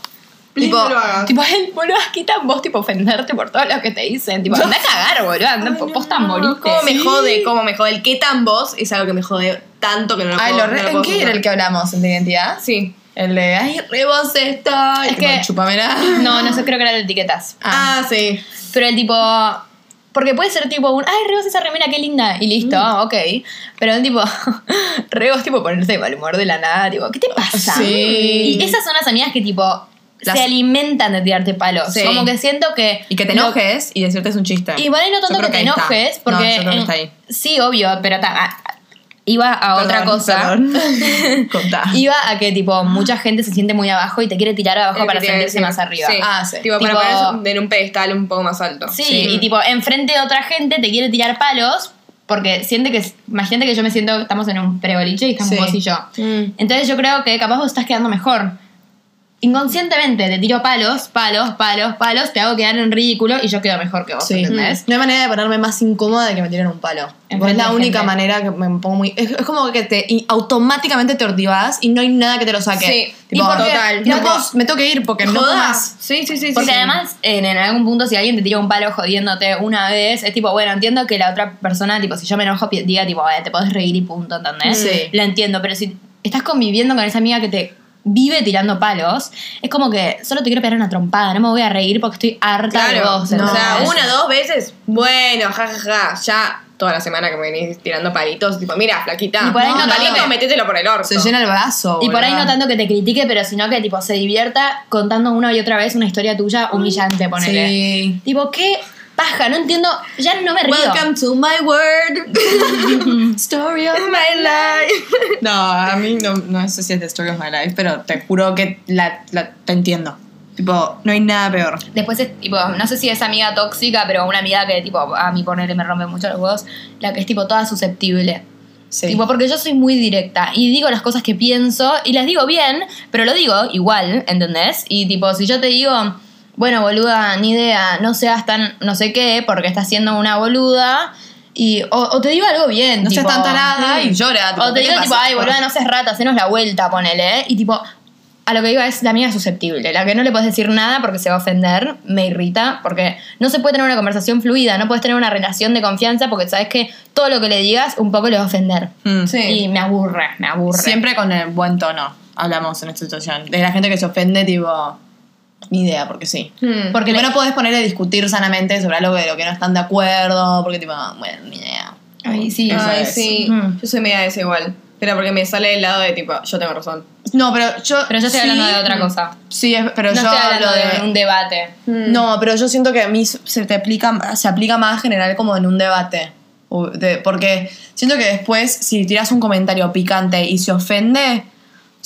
Please Tipo, no lo hagas. Tipo, el boludo, quita vos, tipo, ofenderte por todo lo que te dicen. Tipo, anda a cagar, boludo. Anda, Ay, posta no. ¿Cómo me jode? ¿Cómo me jode? El qué tan vos es algo que me jode tanto que no lo Ay, puedo lo re- no lo ¿en qué era el que hablamos? ¿En de identidad? Sí. El de, ay, re vos esto. Es que- Chupamela. No, no sé, creo que era de etiquetas. Ah, sí. Pero el tipo. Porque puede ser tipo un, ay, Rebos esa remera, qué linda. Y listo, ah, ok. Pero el tipo, Rebos, tipo, ponerse de mal humor de la nada, tipo, ¿qué te pasa? Sí. Y esas son las amigas que, tipo, Las- se alimentan de tirarte palos. Sí. Como que siento que. Y que te lo- enojes y decirte es un chiste. Y y no tanto que te está. enojes, porque. No, yo creo que está ahí. Sí, obvio, pero ta- iba a otra cosa. Contá. Iba a que, tipo, mucha gente se siente muy abajo y te quiere tirar abajo Es para sentirse más arriba. Sí. Ah, sí. Tipo, Tipo- para ponerse en un pedestal un poco más alto. Sí, Sí. y tipo, enfrente de otra gente te quiere tirar palos porque siente que. Imagínate que yo me siento. Estamos en un preboliche y estamos Sí. vos y yo. Mm. Entonces yo creo que capaz vos estás quedando mejor. Inconscientemente te tiro palos, palos, palos, palos, te hago quedar en ridículo y yo quedo mejor que vos, Sí. ¿entendés? No hay manera de ponerme más incómoda de que me tiren un palo. Es la única gente. manera que me pongo muy. Es, es como que te y automáticamente te ortivas y no hay nada que te lo saque. Sí. Tipo, Y total. No puedo- me tengo que ir porque no Jodas. Sí, sí, sí. Porque sí. además, en, en algún punto, si alguien te tira un palo jodiéndote una vez, es tipo, bueno, entiendo que la otra persona, tipo, si yo me enojo, diga, tipo, "Eh, te podés reír y punto, ¿entendés? Sí. Lo entiendo, pero si estás conviviendo con esa amiga que te vive tirando palos, es como que solo te quiero pegar una trompada, no me voy a reír porque estoy harta de Claro. vos. o sea, una, dos veces, bueno, jajaja, ya toda la semana que me venís tirando palitos, tipo, mira, flaquita. Y por ahí no, no palito, métetelo por el orto. Se llena el brazo. Y por ahí no tanto que te critique, pero sino que tipo se divierta contando una y otra vez una historia tuya humillante, ponele. Sí. Tipo, qué paja, no entiendo, ya no me río. Welcome to my world. Story of my life. No, a mí no, no sé si es The Story of My Life, pero te juro que la, la- te entiendo. Tipo, no hay nada peor. Después es tipo, no sé si es amiga tóxica, pero una amiga que tipo, a mí ponerle me rompe mucho los huevos, la que es tipo toda susceptible. Sí. Tipo, porque yo soy muy directa y digo las cosas que pienso y las digo bien, pero lo digo igual, ¿entendés? Y tipo, si yo te digo, bueno, boluda, ni idea, no seas tan no sé qué, porque estás siendo una boluda, y, o, o te digo algo bien. No seas tipo, tan tarada y llora, tipo, o te ¿qué te digo, tipo, ay, boluda, no seas rata, hacenos la vuelta, ponele. Y tipo, a lo que iba es la amiga susceptible, la que no le puedes decir nada porque se va a ofender, me irrita, porque no se puede tener una conversación fluida, no puedes tener una relación de confianza porque sabes que todo lo que le digas un poco le va a ofender. Mm. Sí. Y me aburre, me aburre. Siempre con el buen tono hablamos en esta situación. De la gente que se ofende, tipo, ni idea, porque sí. Hmm. Porque no podés poner a discutir sanamente sobre algo de lo que no están de acuerdo, porque tipo, bueno, ni idea. Ay, sí. Eso Ay, es. sí. Mm. Yo soy media desigual. Pero porque me sale del lado de tipo, yo tengo razón. No, pero yo. Pero yo estoy sí, hablando de otra cosa. Sí, es- pero no yo estoy hablando hablo de un debate. No, pero yo siento que a mí se te aplica, se aplica más en general como en un debate. De- porque siento que después, si tiras un comentario picante y se ofende,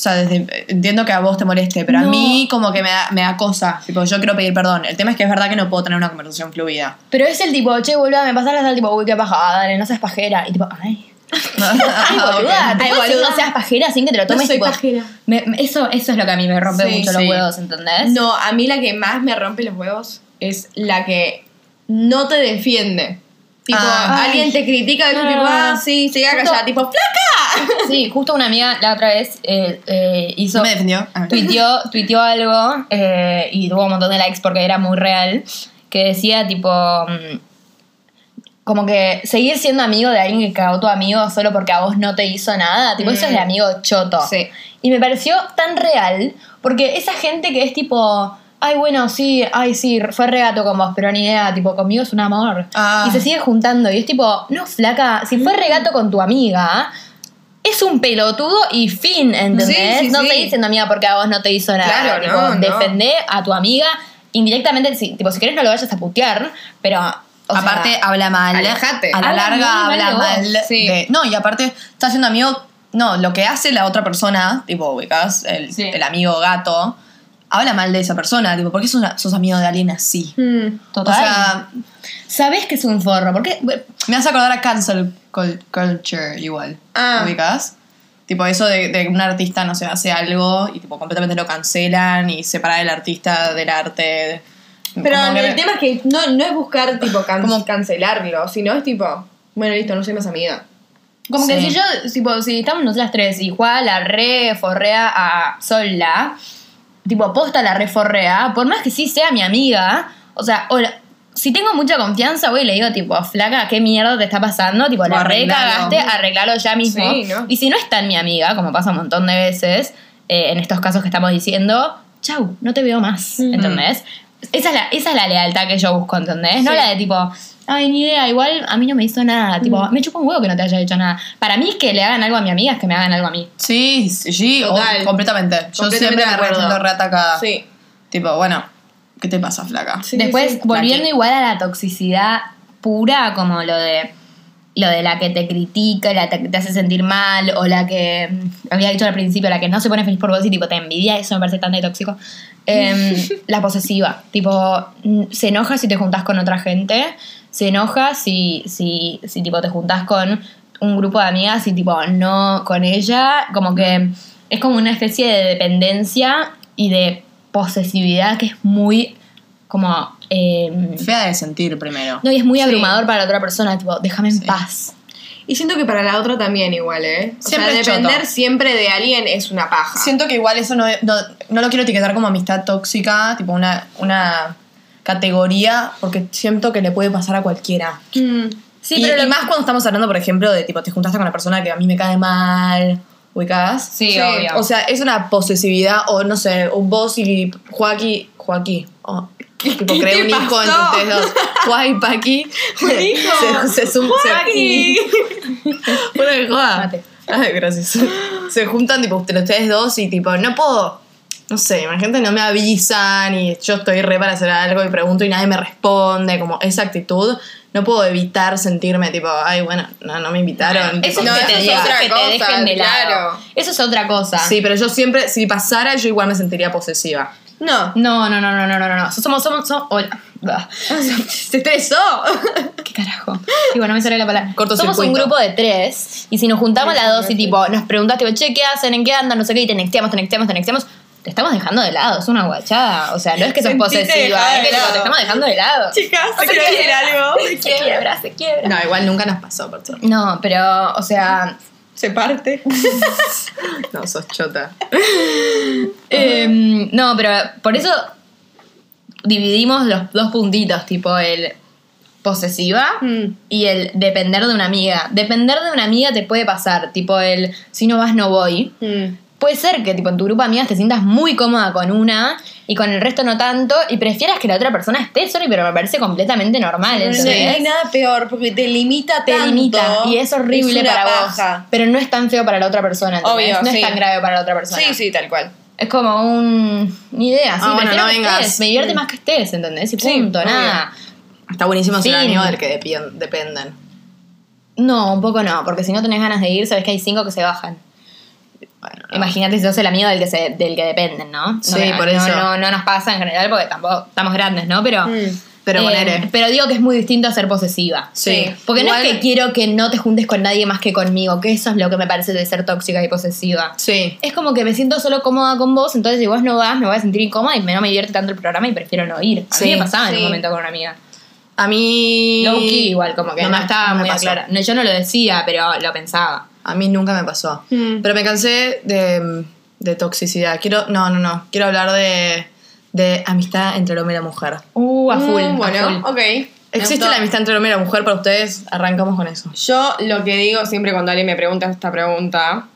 sea, desde- entiendo que a vos te moleste, pero a No. mí como que me da, me da cosa. Tipo, yo quiero pedir perdón. El tema es que es verdad que no puedo tener una conversación fluida. Pero es el tipo, che, boluda, me pasas la sal, tipo, uy, qué paja, ah, dale, no seas pajera. Y tipo, ay. Ay, boluda, ¿te Ay, boluda. no seas pajera sin que te lo tomes? soy tipo, pajera. me- me- eso, eso es lo que a mí me rompe Sí, mucho los sí. huevos, ¿entendés? No, a mí la que más me rompe los huevos es la que no te defiende. Tipo, Ah. alguien te critica y tú No, tipo, ah, sí, se queda Justo- callada, tipo, ¡flaca! Sí, justo una amiga la otra vez eh, eh, hizo. ¿No me defendió? Ah. tuiteó, tuiteó algo eh, y tuvo un montón de likes porque era muy real. Que decía, tipo. mm, como que seguir siendo amigo de alguien que cagó tu amigo solo porque a vos no te hizo nada. Tipo, eso es de amigo choto. Sí. Y me pareció tan real porque esa gente que es tipo. Ay, bueno, sí, ay, sí, fue regato con vos, pero ni idea, tipo, conmigo es un amor. Ah. Y se sigue juntando. Y es tipo, no, flaca, si fue regato con tu amiga, es un pelotudo y fin, ¿entendés? Sí, sí, no sí. te diciendo amiga porque a vos no te hizo nada. Claro, tipo, no, no. defendé a tu amiga indirectamente, si, tipo, si querés no lo vayas a putear, pero. o sea, aparte, habla mal. alejate. A la Habla larga habla mal. De- no, y aparte, está siendo amigo. No, lo que hace la otra persona, tipo, ubicás, el, el amigo gato, habla mal de esa persona. Tipo, ¿por qué sos, sos amigo de alguien así? Mm. total. O sea, sabés que es un forro, porque. me hace acordar a cancel cul- culture igual. Ah. ¿Ubicás? Tipo, eso de, de que un artista, no sé, hace algo y tipo completamente lo cancelan y separar el artista del arte. Pero que el tema es que no, no es buscar, tipo, can- Como- cancelarlo, sino es tipo, bueno, listo, no soy más amiga. Como que si yo, tipo, si estamos nosotras tres y Juan la re forrea a Sola, tipo, posta la re forrea, por más que sí sea mi amiga, o sea, o la- si tengo mucha confianza, voy y le digo, tipo, flaca, ¿qué mierda te está pasando? Tipo, la re Arreglalo. ya mismo. Sí, ¿no? Y si no es tan mi amiga, como pasa un montón de veces, eh, en estos casos que estamos diciendo, chau, no te veo más, ¿entendés? Esa es, la, esa es la lealtad que yo busco, ¿entendés? No la de tipo, ay, ni idea, igual a mí no me hizo nada. Tipo, me chupa un huevo que no te haya hecho nada. Para mí es que le hagan algo a mi amiga, es que me hagan algo a mí. Sí, sí, o- Total. completamente. Yo Completamente siempre me siento reatacada. Sí. Tipo, bueno, ¿qué te pasa, flaca? Sí, Después, sí. volviendo igual a la toxicidad pura, como lo de lo de la que te critica, la que te hace sentir mal, o la que mm, había dicho al principio, la que no se pone feliz por vos y tipo te envidia, eso me parece tan de tóxico. Em, la posesiva, tipo, mm, se enoja si te juntás con otra gente, se enoja si, si, si tipo te juntás con un grupo de amigas y tipo no con ella, como que es como una especie de dependencia y de posesividad que es muy como... em, Fea de sentir primero. no, y es muy Sí. abrumador para la otra persona, tipo, déjame en paz. Y siento que para la otra también igual, ¿eh? O Siempre sea, es depender choto. siempre de alguien es una paja. Siento que igual eso no, no, no lo quiero etiquetar como amistad tóxica, tipo una, una categoría, porque siento que le puede pasar a cualquiera. Mm. Sí, y, pero y lo- más cuando estamos hablando, por ejemplo, de tipo, te juntaste con una persona que a mí me cae mal, ubicás. Sí, Sí, obvio. O sea, es una posesividad, o no sé, o vos y Joaquín, Joaquín, o tipo, creé un hijo entre pasó? ustedes dos. Juan y Paqui. ¿Un hijo? Se, se, Joaquín. se, bueno. Ay, gracias. Se juntan, tipo, entre ustedes dos y, tipo, no puedo. No sé, imagínate, no me avisan y yo estoy re para hacer algo y pregunto y nadie me responde, como esa actitud. No puedo evitar sentirme tipo, ay, bueno, no, no me invitaron. Eso No, que te, eso es otra que te cosa, dejen de lado. claro. Eso es otra cosa. Sí, pero yo siempre, si pasara, yo igual me sentiría posesiva. No. No, no, no, no, no, no, no. Somos, somos, somos. Hola. Se estresó. ¿Qué carajo? Y bueno, me sale la palabra. Somos un grupo de tres. Y si nos juntamos las dos y tipo, nos preguntas, tipo, che, ¿qué hacen? ¿En qué andan? No sé qué, y te nexteamos, te nexteamos, te nexteamos. Te estamos dejando de lado, es una guachada. O sea, no es que sos Sentite posesiva, es que te estamos dejando de lado. Chicas, Se ¿se quiere decir quiebra. algo? Se quiebra, se quiebra. No, igual nunca nos pasó, por suerte. No, pero, o sea, Se parte. No, sos chota. Em, no, pero por eso dividimos los dos puntitos, tipo el posesiva Mm. y el depender de una amiga. Depender de una amiga te puede pasar, tipo el si no vas no voy. Mm. Puede ser que tipo en tu grupo de amigas te sientas muy cómoda con una y con el resto no tanto y prefieras que la otra persona esté sola, pero me parece completamente normal, No ¿entendés? hay nada peor porque te limita te tanto. limita y es horrible Es para vos. Pero no es tan feo para la otra persona. Obvio, no sí. es tan grave para la otra persona. Sí, sí, tal cual. Es como un. Ni idea, sí, Ah, bueno, no que vengas. estés. Me divierte más que estés, ¿entendés? Y Sí, punto, obvio. nada. Está buenísimo ser amigo del que dependen. No, un poco no, porque si no tenés ganas de ir, sabes que hay cinco que se bajan. Bueno, no. Imagínate si sos el amigo del que se, del que dependen, ¿no? Sí, no, por eso. No, no nos pasa en general porque tampoco estamos grandes, ¿no? Pero. Mm. Pero eh, pero digo que es muy distinto a ser posesiva. Sí. Porque no es que quiero que no te juntes con nadie más que conmigo, que eso es lo que me parece de ser tóxica y posesiva. Sí. Es como que me siento solo cómoda con vos, entonces si vos no vas me voy a sentir incómoda y me- no me divierte tanto el programa y prefiero no ir. A Sí, mí me pasaba en un momento con una amiga. A mí. Low key igual, como que no, me- estaba no muy clara. No, yo no lo decía, pero lo pensaba. A mí nunca me pasó. Mm. Pero me cansé de, de toxicidad. Quiero. No, no, no. Quiero hablar de, de amistad entre el hombre y la mujer. Uh, a full. Mm, a bueno, full. ok. ¿Existe la amistad entre el hombre y la mujer para ustedes? Arrancamos con eso. Yo lo que digo siempre cuando alguien me pregunta esta pregunta,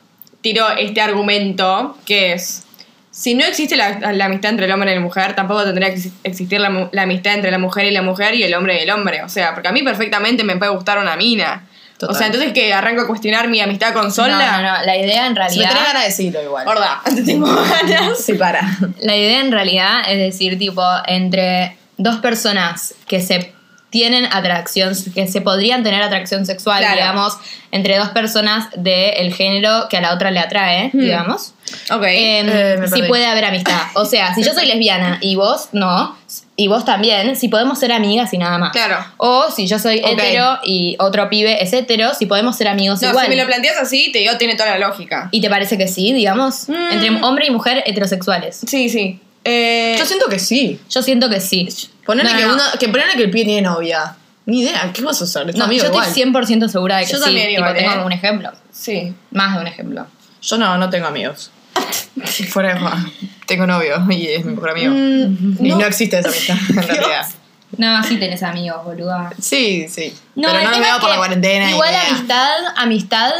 tiro este argumento que es, si no existe la, la amistad entre el hombre y la mujer, tampoco tendría que exi- existir la, mu- la amistad entre la mujer y la mujer y el hombre y el hombre. O sea, porque a mí perfectamente me puede gustar una mina. Total. O sea, entonces que arranco a cuestionar mi amistad con No, Sola. no, no. La idea en Si me realidad. tenés ganas de decirlo igual. Gorda, te tengo ganas. Sí, para. La idea en realidad es decir, tipo, entre dos personas que se tienen atracción, que se podrían tener atracción sexual, Claro. digamos, entre dos personas del género que a la otra le atrae, Hmm. digamos. Ok. Em, Eh, si puede haber amistad. O sea, si yo soy lesbiana y vos no, y vos también, si podemos ser amigas y nada más. Claro. O si yo soy hetero y otro pibe es hetero, si podemos ser amigos no, igual. si me lo planteas así, te digo, tiene toda la lógica. ¿Y te parece que sí, digamos? Mm. Entre hombre y mujer heterosexuales. Sí, sí. Eh, Yo siento que sí. Yo siento que sí. Ponele, No, que, no. uno, que el pie tiene novia. Ni idea, ¿qué vas a hacer? No, yo igual. estoy 100% segura de que Yo sí. también Tipo, tengo ¿eh? un ejemplo. sí. Más de un ejemplo. Yo no, no tengo amigos. Fuera de joda. Tengo novio y es mi mejor amigo. Mm, y no. no. existe esa amistad, en realidad. No, sí tenés amigos, boluda. Sí, sí. No, Pero no tema veo por la cuarentena. Igual amistad, amistad.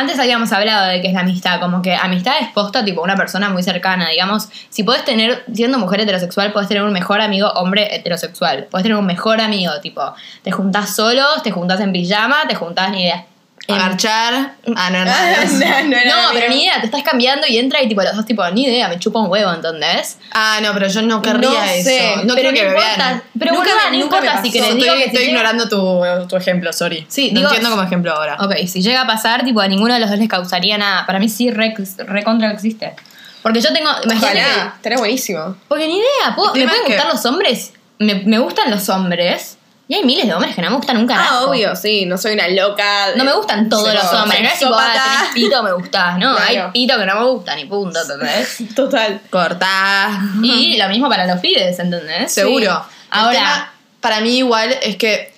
Antes habíamos hablado de qué es la amistad, como que amistad es posta, tipo una persona muy cercana, digamos. Si podés tener, siendo mujer heterosexual, podés tener un mejor amigo hombre heterosexual. Podés tener un mejor amigo, tipo, te juntás solos, te juntás en pijama, te juntás ni idea. Agarchar. Ah, no, no. No. pero ni idea, te estás cambiando y entra y tipo los dos tipo, ni idea, me chupa un huevo, ¿entendés? Ah, no, pero yo no querría No sé, eso. No pero creo que me vean. Pero Nunca boluda, no nunca importa si querés. Estoy, digo que estoy si llega- ignorando tu, tu ejemplo, sorry. Sí, no digo- entiendo como ejemplo ahora. Ok, si llega a pasar, tipo, a ninguno de los dos les causaría nada. Para mí sí, re, re existe. Porque yo tengo. Imagínate Ojalá, estaría buenísimo. Porque ni idea, ¿puedo- El ¿me pueden que- gustar los hombres? Me, me gustan los hombres. Y hay miles de hombres que no me gustan un carajo. Ah, obvio, sí, no soy una loca. de- No me gustan todos los hombres. No es tipo, ah, tenés pito, me gustás. No, Claro. hay pito que no me gustan y punto, ¿entendés? Total. Cortá. y lo mismo para los pibes, ¿entendés? Seguro. Sí. Ahora, tema, para mí igual es que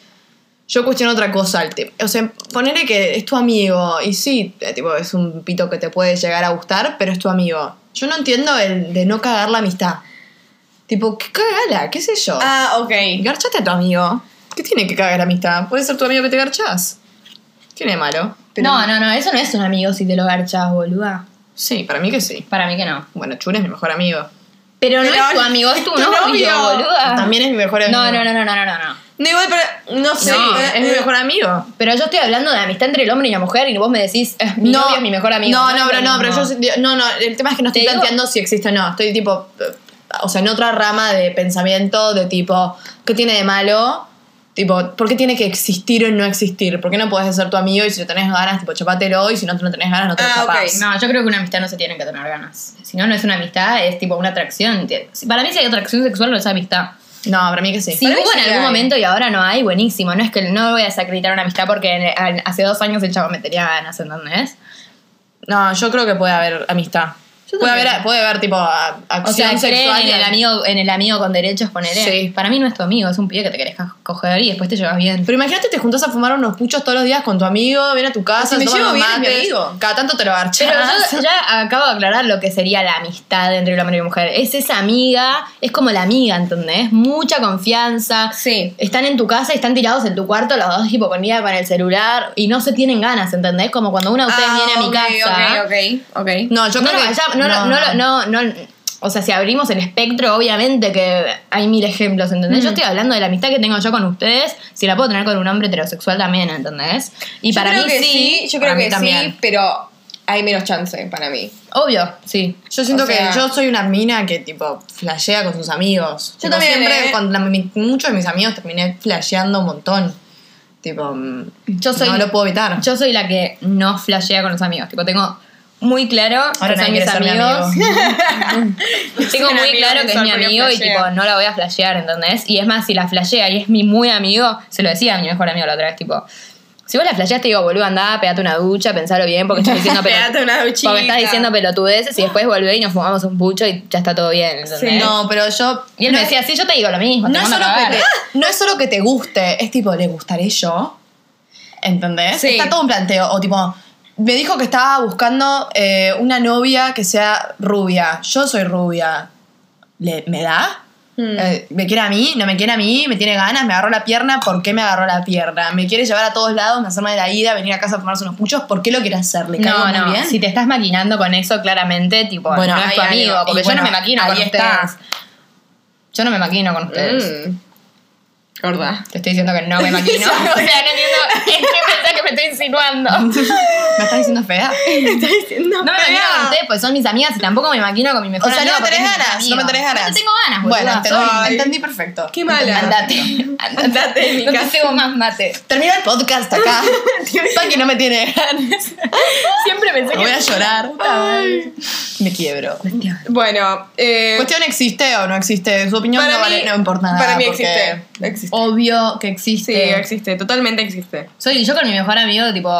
yo cuestiono otra cosa al tema. O sea, ponerle que es tu amigo y sí, eh, tipo, es un pito que te puede llegar a gustar, pero es tu amigo. Yo no entiendo el de no cagar la amistad. Tipo, ¿qué cagala? ¿Qué sé yo? Ah, ok. Garchate a tu amigo. ¿Qué tiene que cagar la amistad? Puede ser tu amigo que te garchas. Tiene malo. Pero- no, no, no, eso no es un amigo si te lo garchas, boluda. Sí, para mí que sí. Para mí que no. Bueno, Chun es mi mejor amigo. Pero no Pero- es tu amigo, es tu, tu novio, novio. boluda. También es mi mejor amigo. No, no, no, no, no, no, no. No, igual, pero no sé. Eh, es mi eh, mejor amigo. Pero yo estoy hablando de amistad entre el hombre y la mujer y vos me decís, eh, mi novio es mi mejor amigo. No, no, pero no, pero yo no, no, el tema es que no estoy digo- planteando si existe o no. Estoy tipo, eh, o sea, en otra rama de pensamiento de tipo, ¿qué tiene de malo? Tipo, ¿por qué tiene que existir o no existir? ¿Por qué no puedes ser tu amigo y si tenés ganas, tipo, chapátelo y si no, no tenés ganas, no te lo Ah? No, yo creo que una amistad no se tiene que tener ganas. Si no, no es una amistad, es tipo una atracción. Para mí si hay atracción sexual no es amistad. No, para mí que sí. Si Para hubo en algún hay. momento y ahora no hay, buenísimo. No es que no voy a desacreditar una amistad porque hace dos años el chavo me tenía ganas, ¿entendés? No, yo creo que puede haber amistad. Puede haber, puede haber tipo a- O acción sea, sexual. en el amigo, en el amigo con derechos, ponele. Sí. Para mí no es tu amigo, es un pibe que te querés co- coger y después te llevas bien. Pero imagínate, te juntás a fumar unos puchos todos los días con tu amigo, viene a tu casa, Si me llevo bien, es mi mates, amigo. Cada tanto te lo garchas. Pero yo ya acabo de aclarar lo que sería la amistad entre el hombre y la mujer. Es esa amiga, es como la amiga, ¿entendés? Mucha confianza. Sí. Están en tu casa y están tirados en tu cuarto los dos tipo con el celular y no se tienen ganas, ¿entendés? Como cuando una de ustedes Ah, viene a mi ok, casa. Ok, ok, ok. No, yo creo no, que. ya- no, no, no, no, no, o sea, si abrimos el espectro, obviamente que hay mil ejemplos, ¿entendés? Mm. Yo estoy hablando de la amistad que tengo yo con ustedes, si la puedo tener con un hombre heterosexual también, ¿entendés? Y Yo para creo mí que sí, yo creo que también. sí, pero hay menos chance para mí. Obvio, sí. Yo siento O sea- que yo soy una mina que, tipo, flashea con sus amigos. Yo Tipo, también, Siempre, ¿eh? con la- mi- muchos de mis amigos terminé flasheando un montón. Tipo, mm, Yo soy, no lo puedo evitar. Yo soy la que no flashea con los amigos. Tipo, tengo muy claro Ahora que son mis mi amigos. tengo muy amigo claro que es mi amigo y tipo, no la voy a flashear, ¿entendés? Y es más, si la flashea y es mi muy amigo, se lo decía a mi mejor amigo la otra vez, tipo. Si vos la flasheaste, digo, boludo, andá, pegate una ducha, pensalo bien, porque estás diciendo Pegate una duchita. Porque estás diciendo pelotudeces y después volvé y nos fumamos un pucho y ya está todo bien, ¿entendés? Sí. No, pero yo. Y él no me decía, sí, yo te digo lo mismo, no te es, solo a que te, no es solo que te guste, es tipo, ¿le gustaré yo? ¿Entendés? Sí. Está todo un planteo. O tipo, me dijo que estaba buscando eh, una novia que sea rubia. Yo soy rubia. ¿Le, ¿Me da? Hmm. Eh, ¿Me quiere a mí? ¿No me quiere a mí? ¿Me tiene ganas? ¿Me agarró la pierna? ¿Por qué me agarró la pierna? ¿Me quiere llevar a todos lados? ¿Me hacerme de la ida? ¿Venir a casa a fumarse unos puchos? ¿Por qué lo quiere hacer? ¿Le caigo No, muy no, bien? si te estás maquinando con eso, claramente, tipo, Bueno, no es tu amigo, algo. porque Y yo no me maquino con está. ustedes. Yo no me maquino con ustedes. Mm. Gorda. Te estoy diciendo que no me maquino. o sea, no entiendo en qué pensás que me estoy insinuando. No ¿Me estás diciendo fea? Está diciendo. me maquino con ustedes, pues son mis amigas y tampoco me maquino con mi O mejor sea, amigo. no me tenés ganas, no me tenés ganas. No te tengo ganas. Bueno, entendí, perfecto. Qué mala. Andate. Andate mi no te tengo más mate. Termina el podcast acá. Paqui no me tiene ganas. Siempre pensé Me que... voy a llorar. Ay. Me quiebro. Bueno, eh, ¿Cuestión existe o no existe? Su opinión para no, vale, no importa nada. Para mí porque- existe. Existe. Obvio que Sí, existe. existe, totalmente existe. Soy yo con mi mejor amigo, tipo.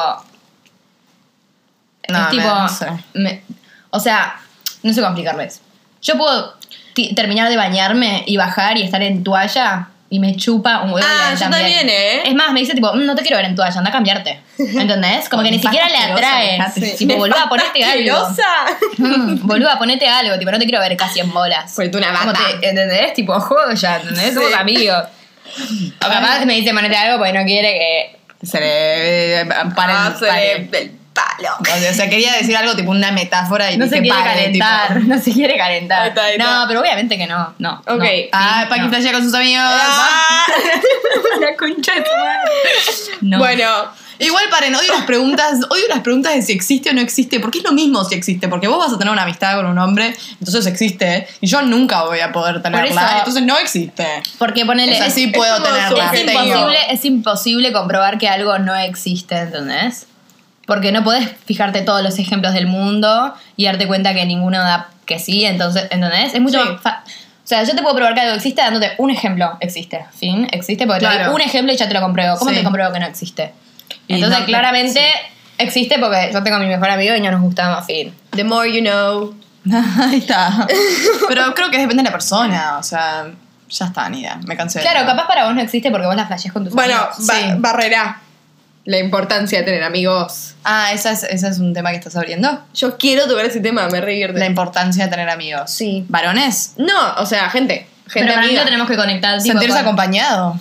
No, es me- tipo. no sé. me- o sea, no sé cómo explicarles. Yo puedo terminar de bañarme y bajar y estar en toalla y me chupa un huevo. Ah, yo también, ¿eh? Es más, me dice tipo, "Mm, no te quiero ver en toalla, anda a cambiarte. ¿Entendés? Como que ni siquiera le atrae. dejate. Tipo, boluda, ponete algo. Mm, boluda, ponete algo. Tipo, no te quiero ver casi en bolas. Ponete una bata. te- ¿Entendés? Tipo, joya, ¿entendés? Somos Sí. amigos. O capaz me dice ponete algo porque no quiere que Se le. paren- Ah, se paren. le- el palo. O sea, quería decir algo tipo una metáfora y No se quiere pare, calentar, tipo. no se quiere calentar. Ahí está, ahí está. No, pero obviamente que no, no. Ok. no. Ah, Sí, Paqui no. con sus amigos. Ah. La concha de tu madre. No. Bueno, Igual paren, odio las preguntas, odio las preguntas de si existe o no existe, porque es lo mismo si existe, porque vos vas a tener una amistad con un hombre, entonces existe, y yo nunca voy a poder tenerla, eso- entonces no existe. Porque ponele. Es- sí puedo tenerla. Es imposible, es imposible comprobar que algo no existe, ¿entendés? Porque no podés fijarte todos los ejemplos del mundo y darte cuenta que ninguno da que sí, entonces, ¿entendés? Es mucho Sí. más O sea, yo te puedo probar que algo existe dándote un ejemplo. Existe. Fin. Existe porque te doy un ejemplo y ya te lo compruebo. ¿Cómo Sí. te compruebo que no existe? Entonces, no- claramente existe porque yo tengo a mi mejor amigo y no nos gustamos. Fin. The more you know. Ahí está. Pero creo que depende de la persona, o sea, ya está, ni idea, me cansé. de- Claro, capaz para vos no existe porque vos la flasheás con tus Bueno, amigos. ba- Sí. barrerá la importancia de tener amigos. Ah, ¿ese es, ese es un tema que estás abriendo? Yo quiero tocar ese tema, me revierte. La importancia de tener amigos. Sí. ¿Varones? No, o sea, gente. Gente Pero para mí amiga. lo tenemos que conectar. tipo, Sentirse con- acompañado.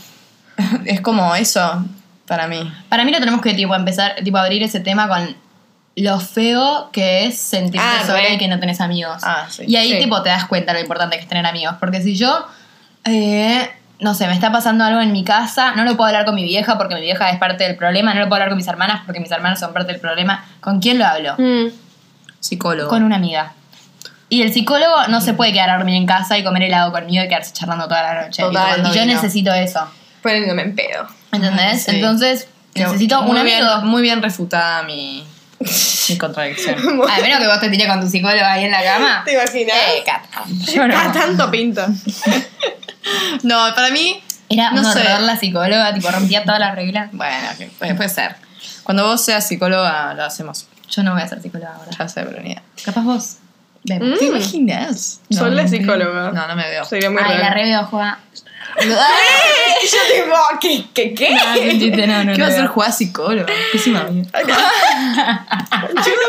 Es como eso, para mí. Para mí lo tenemos que tipo empezar, tipo abrir ese tema con lo feo que es sentirte Ah, sola re. y que no tenés amigos. Ah, sí. y ahí Sí. tipo te das cuenta lo importante que es tener amigos. Porque si yo, eh, no sé, me está pasando algo en mi casa, no lo puedo hablar con mi vieja porque mi vieja es parte del problema, no lo puedo hablar con mis hermanas porque mis hermanas son parte del problema. ¿Con quién lo hablo? Mm. Psicólogo. Con una amiga. Y el psicólogo no se puede quedar a dormir en casa y comer helado conmigo y quedarse charlando toda la noche. Total. y, yo Vino. necesito eso. Poniéndome en pedo. ¿Entendés? Sí. Entonces, necesito muy un bien, amigo. muy bien refutada mi, mi contradicción. Al menos que vos te tires con tu psicólogo ahí en la cama. ¿Te imaginas? Eh, Cat. Yo no. Ah, tanto pinta. No, para mí, Era no un sé. horror la psicóloga, tipo rompía todas las reglas. Bueno, que puede, puede ser. Cuando vos seas psicóloga, lo hacemos. Yo no voy a ser psicóloga ahora. Ya sé, pero ni idea. Capaz vos. ¿Te imaginas? Soy No, la no, psicóloga. No, no me veo. Sería muy Ay, raro. la re veo juega. Y yo tipo, ¿qué? ¿Qué? ¿Qué? No, chiste, no, no. ¿Qué va a no hacer veo. jugar a psicóloga? Pésima. Yo no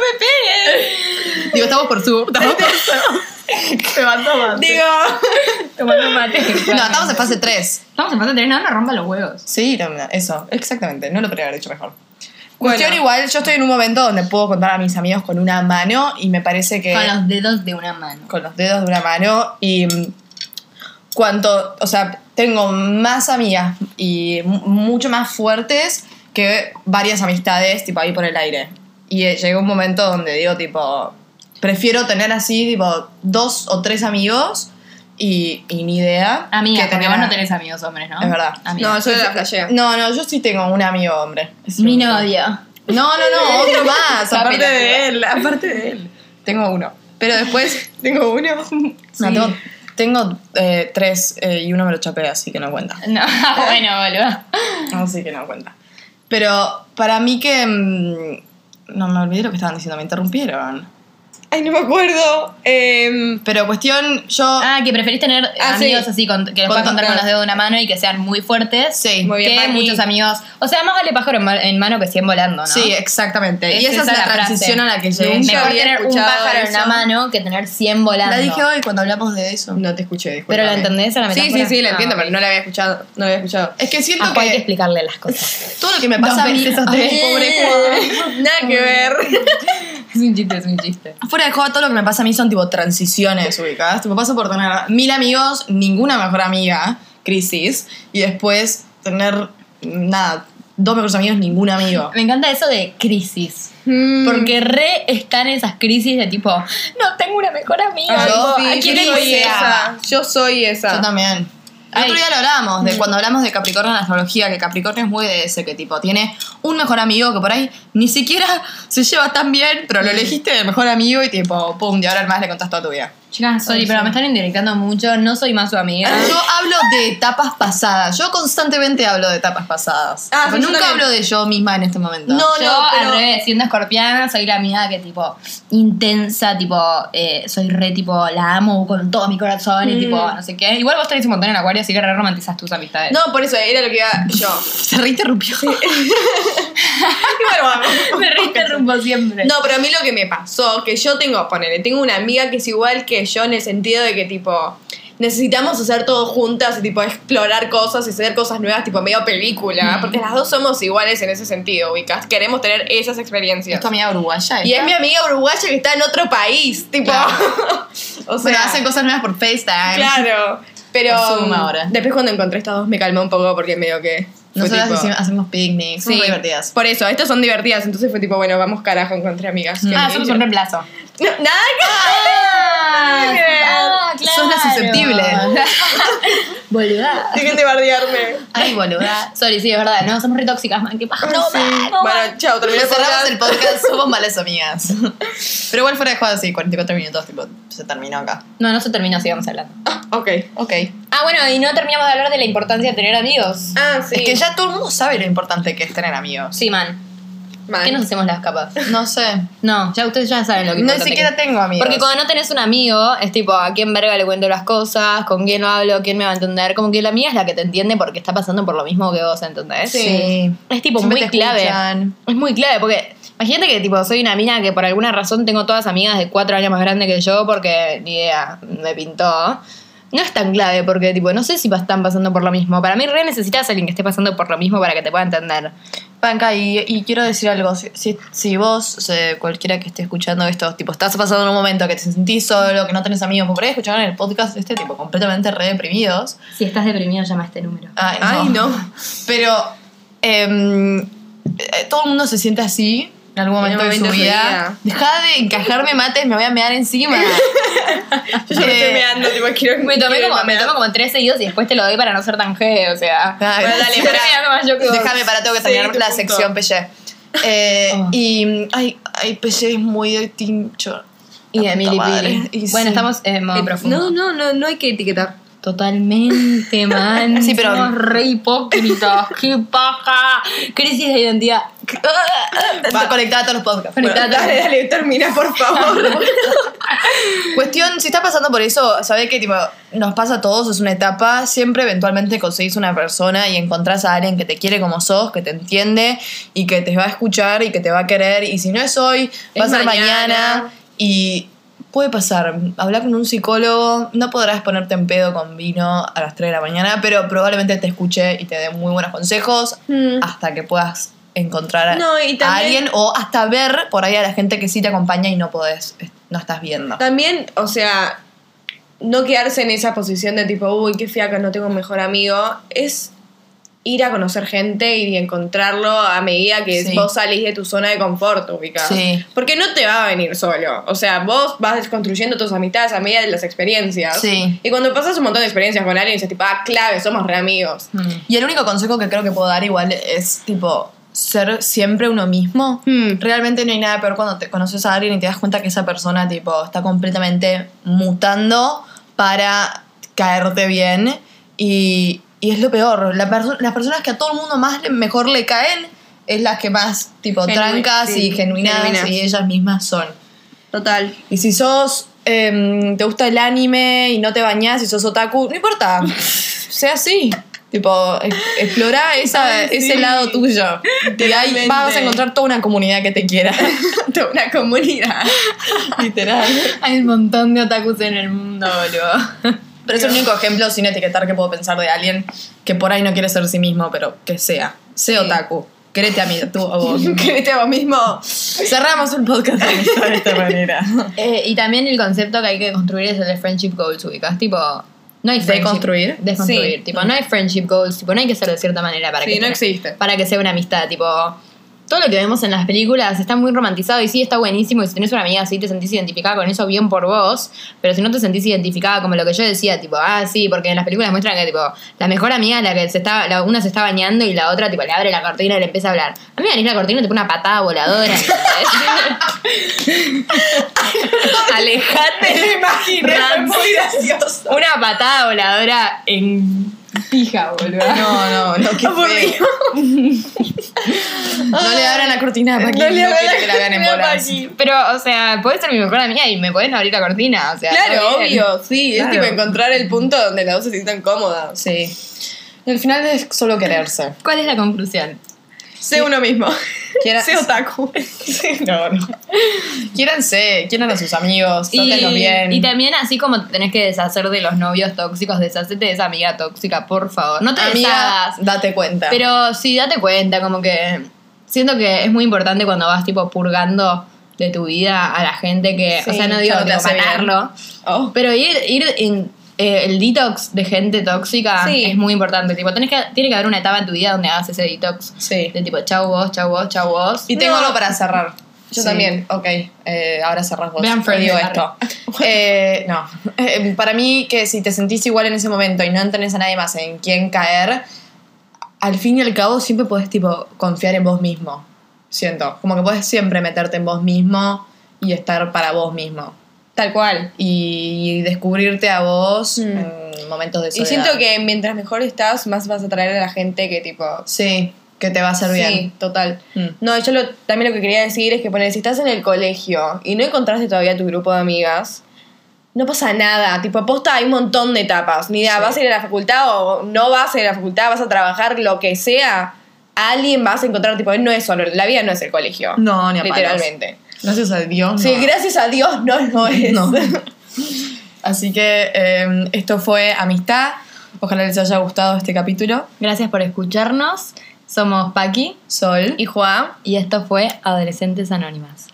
me pegues. Digo, estamos por su. Estamos por su. Te va a tomar. Digo, Tomando mate. No, estamos en fase 3. Estamos en fase 3, no, no rompa los huevos. Sí, no, eso, exactamente. No lo podría haber dicho mejor. Bueno. Cuestión igual, yo estoy en un momento donde puedo contar a mis amigos con una mano y me parece que... Con los dedos de una mano. con los dedos de una mano y cuanto, o sea, tengo más amigas y mu- mucho más fuertes que varias amistades, tipo ahí por el aire. Y eh, llegó un momento donde digo, tipo, prefiero tener así, tipo, dos o tres amigos y, y ni idea. Amiga, que porque vos no tenés amigos hombres, ¿no? Es verdad. Amiga. no, yo la flasheo. No, no, yo sí tengo un amigo hombre. Es Mi novio. No, no, no, otro más, aparte de él, aparte de él. Tengo uno. Pero después Tengo uno. no, tengo, tengo, eh, tres eh, y uno me lo chapé, así que no cuenta. No, bueno, boludo. Así que no cuenta. Pero para mí que... mm, no me olvidé lo que estaban diciendo, me interrumpieron. Ay, no me acuerdo. Em, Pero cuestión, yo... Ah, que preferís tener Ah, amigos sí. así con- que los puedas contar con los dedos de una mano y que sean muy fuertes. Sí. Muy bien, que Pani. muchos amigos. O sea, más vale pájaro en en mano que 100 volando, ¿no? Sí, exactamente. Es y esa es esa la, la transición frase. a la que llegué. Nunca Mejor había tener un pájaro en una mano que tener 100 volando. La dije hoy cuando hablamos de eso. no te escuché, disculpa. Pero la entendés a la Sí, metáfora. sí, sí, la Ah, entiendo, ok. pero no la había escuchado. No la había escuchado. Es que siento Ah, hay que que explicarle las cosas. todo lo que me Dos pasa a mí... veces o Ay, tres. pobre. Nada que ver. es un chiste, es un chiste. Fuera de juego, todo lo que me pasa a mí son tipo transiciones ubicadas. Tipo, paso por tener mil amigos, ninguna mejor amiga, crisis, y después tener, nada, dos mejores amigos, ningún amigo. Me encanta eso de crisis. Mm. Porque re están esas crisis de tipo, no tengo una mejor amiga. Ay, tipo, sí, ¿a yo quién soy esa. Yo soy esa. Yo también. El otro día lo hablábamos, de cuando hablamos de Capricornio en la astrología, que Capricornio es muy de ese, que tipo, tiene un mejor amigo que por ahí ni siquiera se lleva tan bien, pero lo elegiste de mejor amigo y tipo, pum, de ahora más le contás toda tu vida. Chicas, sorry, pero me están indirectando mucho. No soy más su amiga. Yo hablo de etapas pasadas. Yo constantemente hablo de etapas pasadas. Ah, Pero sí, nunca hablo de yo misma en este momento. No, yo, no, pero- al revés, siendo escorpiana, soy la amiga que, tipo, intensa, tipo, eh, soy re, tipo, la amo con todo mi corazón y, Mm. tipo, no sé qué. Igual vos tenés un montón en acuario, así que re romantizas tus amistades. No, por eso era lo que iba yo. Se reinterrumpió. Igual vamos. me re interrumpo siempre. No, pero a mí lo que me pasó, que yo tengo, ponele, tengo una amiga que es igual que yo en el sentido de que tipo necesitamos hacer todo juntas y tipo explorar cosas y hacer cosas nuevas, tipo medio película, porque las dos somos iguales en ese sentido, ubicas, queremos tener esas experiencias. Es tu amiga uruguaya. Y es mi amiga uruguaya que está en otro país, tipo. o Bueno, sea, hacen cosas nuevas por FaceTime. claro. Pero ahora. después cuando encontré estas dos me calmé un poco porque medio que Nosotras tipo- hacemos- picnics, son Sí, muy divertidas. Por eso, estas son divertidas. Entonces fue tipo, bueno, vamos carajo, encontré amigas. Qué Ah, somos un reemplazo. No, nada que Ah, ver. ah, Sos la susceptible. Boluda. Dejen de bardearme. Ay, boluda. Sorry, sí, es verdad. No, somos re tóxicas, man. ¿Qué paja? No, Sí. man, no, man. Bueno, chao, terminé el Cerramos podcast. el podcast, somos malas amigas. Pero igual fuera de juego, sí, 44 minutos, tipo, se terminó acá. No, no se terminó, sigamos hablando. Ok. Ok. Ah, bueno, y no terminamos de hablar de la importancia de tener amigos. Ah, sí. Es que ya todo el mundo sabe lo importante que es tener amigos. Sí, man. Man. ¿Qué nos hacemos las capas? No sé. No, ya ustedes ya saben lo que No siquiera que tengo amigos. Porque cuando no tenés un amigo, es tipo, ¿a quién verga le cuento las cosas? ¿Con quién lo hablo? ¿Quién me va a entender? Como que la amiga es la que te entiende porque está pasando por lo mismo que vos, ¿entendés? Sí. Es tipo Siempre muy clave. escuchan. Es muy clave porque imagínate que tipo soy una mina que por alguna razón tengo todas amigas de cuatro años más grandes que yo porque ni idea, me pintó. No es tan clave porque tipo no sé si están pasando por lo mismo. Para mí re necesitas a alguien que esté pasando por lo mismo para que te pueda entender. Panca, y, y quiero decir algo. Si, si, si vos, o sea, cualquiera que esté escuchando esto, tipo, estás pasando en un momento que te sentís solo, que no tenés amigos, porque por ahí escucharon el podcast este, tipo, completamente re deprimidos. Si estás deprimido, llama a este número. Ay, no. Ay, no. Pero em, eh, todo el mundo se siente así en algún En momento, de su momento de su vida. Deja de encajarme mates, me voy a mear encima. Yo ya me estoy meando, tipo, quiero Me tomé como, me tomo como tres seguidos y después te lo doy para no ser tan G, o sea. Ay, Bueno, dale, vos. Déjame para, tengo que terminar la punto. sección Pelle. Eh, Oh. Y, ay, ay, Pelle es muy de tincho. Y de La puta Milly madre. Pili. Y Bueno, sí. estamos en modo Eh, profundo. No, no, no, no hay que etiquetar. Totalmente, man. Sí, pero- Somos re hipócritas. ¡Qué paja! Crisis de identidad. Va conectada a todos los podcasts. Conectada. Bueno, dale, dale, termina, por favor. Cuestión, si estás pasando por eso, sabés que tipo, nos pasa a todos, es una etapa, siempre eventualmente conseguís una persona y encontrás a alguien que te quiere como sos, que te entiende y que te va a escuchar y que te va a querer. Y si no es hoy, va a ser mañana. mañana. Y puede pasar, hablar con un psicólogo, no podrás ponerte en pedo con vino a las 3 de la mañana, pero probablemente te escuche y te dé muy buenos consejos Mm. hasta que puedas encontrar a- No, alguien o hasta ver por ahí a la gente que sí te acompaña y no podés, no estás viendo. También, o sea, no quedarse en esa posición de tipo, uy, qué fiaca, no tengo un mejor amigo. Es ir a conocer gente y encontrarlo a medida que Sí. vos salís de tu zona de confort, ubicás. Sí. Porque no te va a venir solo. O sea, vos vas construyendo tus amistades a medida de las experiencias. Sí. Y cuando pasas un montón de experiencias con alguien, dices tipo, ah, clave, somos re amigos. Y el único consejo que creo que puedo dar igual es tipo ser siempre uno mismo. Hmm. Realmente no hay nada peor cuando te conoces a alguien y te das cuenta que esa persona tipo está completamente mutando para caerte bien y, y es lo peor. La perso- las personas que a todo el mundo más le- mejor le caen es las que más tipo Genu- trancas sí, y genuinas, genuinas. y ellas mismas son. Total. Y si sos, em, te gusta el anime y no te bañás y sos otaku, no importa, sea así. Tipo, explora esa, sí. ese lado tuyo. Y ahí vas a encontrar toda una comunidad que te quiera. Toda una comunidad. Literal. Hay un montón de otakus en el mundo, boludo. Pero es el único ejemplo sin etiquetar que puedo pensar de alguien que por ahí no quiere ser sí mismo, pero que sea. Sé otaku. Querete a mí, tú a vos. Créete a vos mismo. Cerramos el podcast de esta, de esta manera. Eh, y también el concepto que hay que construir es el de friendship goals, ubicas. Tipo, no hay friendship. ¿Deconstruir? Desconstruir. Sí. Tipo, no hay friendship goals. Tipo, no hay que ser de cierta manera para Sí, que. no existe. Para que sea una amistad. Tipo, todo lo que vemos en las películas está muy romantizado y sí está buenísimo. Y si tenés una amiga así, te sentís identificada con eso, bien por vos. Pero si no te sentís identificada como lo que yo decía, tipo, ah, sí, porque en las películas muestran que, tipo, la mejor amiga la que se está, la, una se está bañando y la otra, tipo, le abre la cortina y le empieza a hablar. A mí me abrís la cortina y te pone una patada voladora. Alejate. Me fue muy gracioso. Una patada voladora en pija, boludo. No, no, no, qué feo. No le abran la cortina a Paqui, No le que la hagan en bolas. Pero, o sea, podés ser mi mejor amiga y me podés abrir la cortina. O sea, Claro, obvio, sí. Claro. Es tipo encontrar el punto donde las dos se sientan cómodas. Sí. Y al final es solo quererse. ¿Cuál es la conclusión? Sé uno mismo. Sé otaku. No, no. Quiéranse, quieran a sus amigos, Y, tóquenlos bien. y también, así como te tenés que deshacer de los novios tóxicos, deshacete de esa amiga tóxica, por favor. No te Amiga, deshagas. date cuenta. Pero sí, date cuenta, como que siento que es muy importante cuando vas tipo purgando de tu vida a la gente que, o sea, no digo no te matarlo, Oh. pero ir, ir in- eh, el detox de gente tóxica Sí. es muy importante. Tipo, tenés que, tiene que haber una etapa en tu vida donde hagas ese detox. Sí. De tipo, chau vos, chau vos, chau vos. Y tengo No. algo para cerrar. Yo Sí, también. Ok, eh, ahora cerrás vos. Vean digo esto. Eh, no. Eh, para mí, que si te sentís igual en ese momento y no tenés a nadie más en quien caer, al fin y al cabo siempre podés, tipo, confiar en vos mismo. Siento. Como que podés siempre meterte en vos mismo y estar para vos mismo. Tal cual. Y descubrirte a vos Mm. en momentos de Y soledad. siento que mientras mejor estás, más vas a atraer a la gente que tipo... Sí, que te va a hacer Sí, total. Mm. No, yo lo- también lo que quería decir es que poner, si estás en el colegio y no encontraste todavía tu grupo de amigas, no pasa nada. Tipo, aposta hay un montón de etapas. Ni idea, Sí. vas a ir a la facultad o no vas a ir a la facultad, vas a trabajar, lo que sea. A alguien vas a encontrar, tipo, no es solo, la vida no es el colegio. No, ni a palos. Gracias a Dios. Sí, gracias a Dios no lo es. No. Así que eh, esto fue Amistad. Ojalá les haya gustado este capítulo. Gracias por escucharnos. Somos Paqui Sol. Y Juan. y esto fue Adolescentes Anónimas.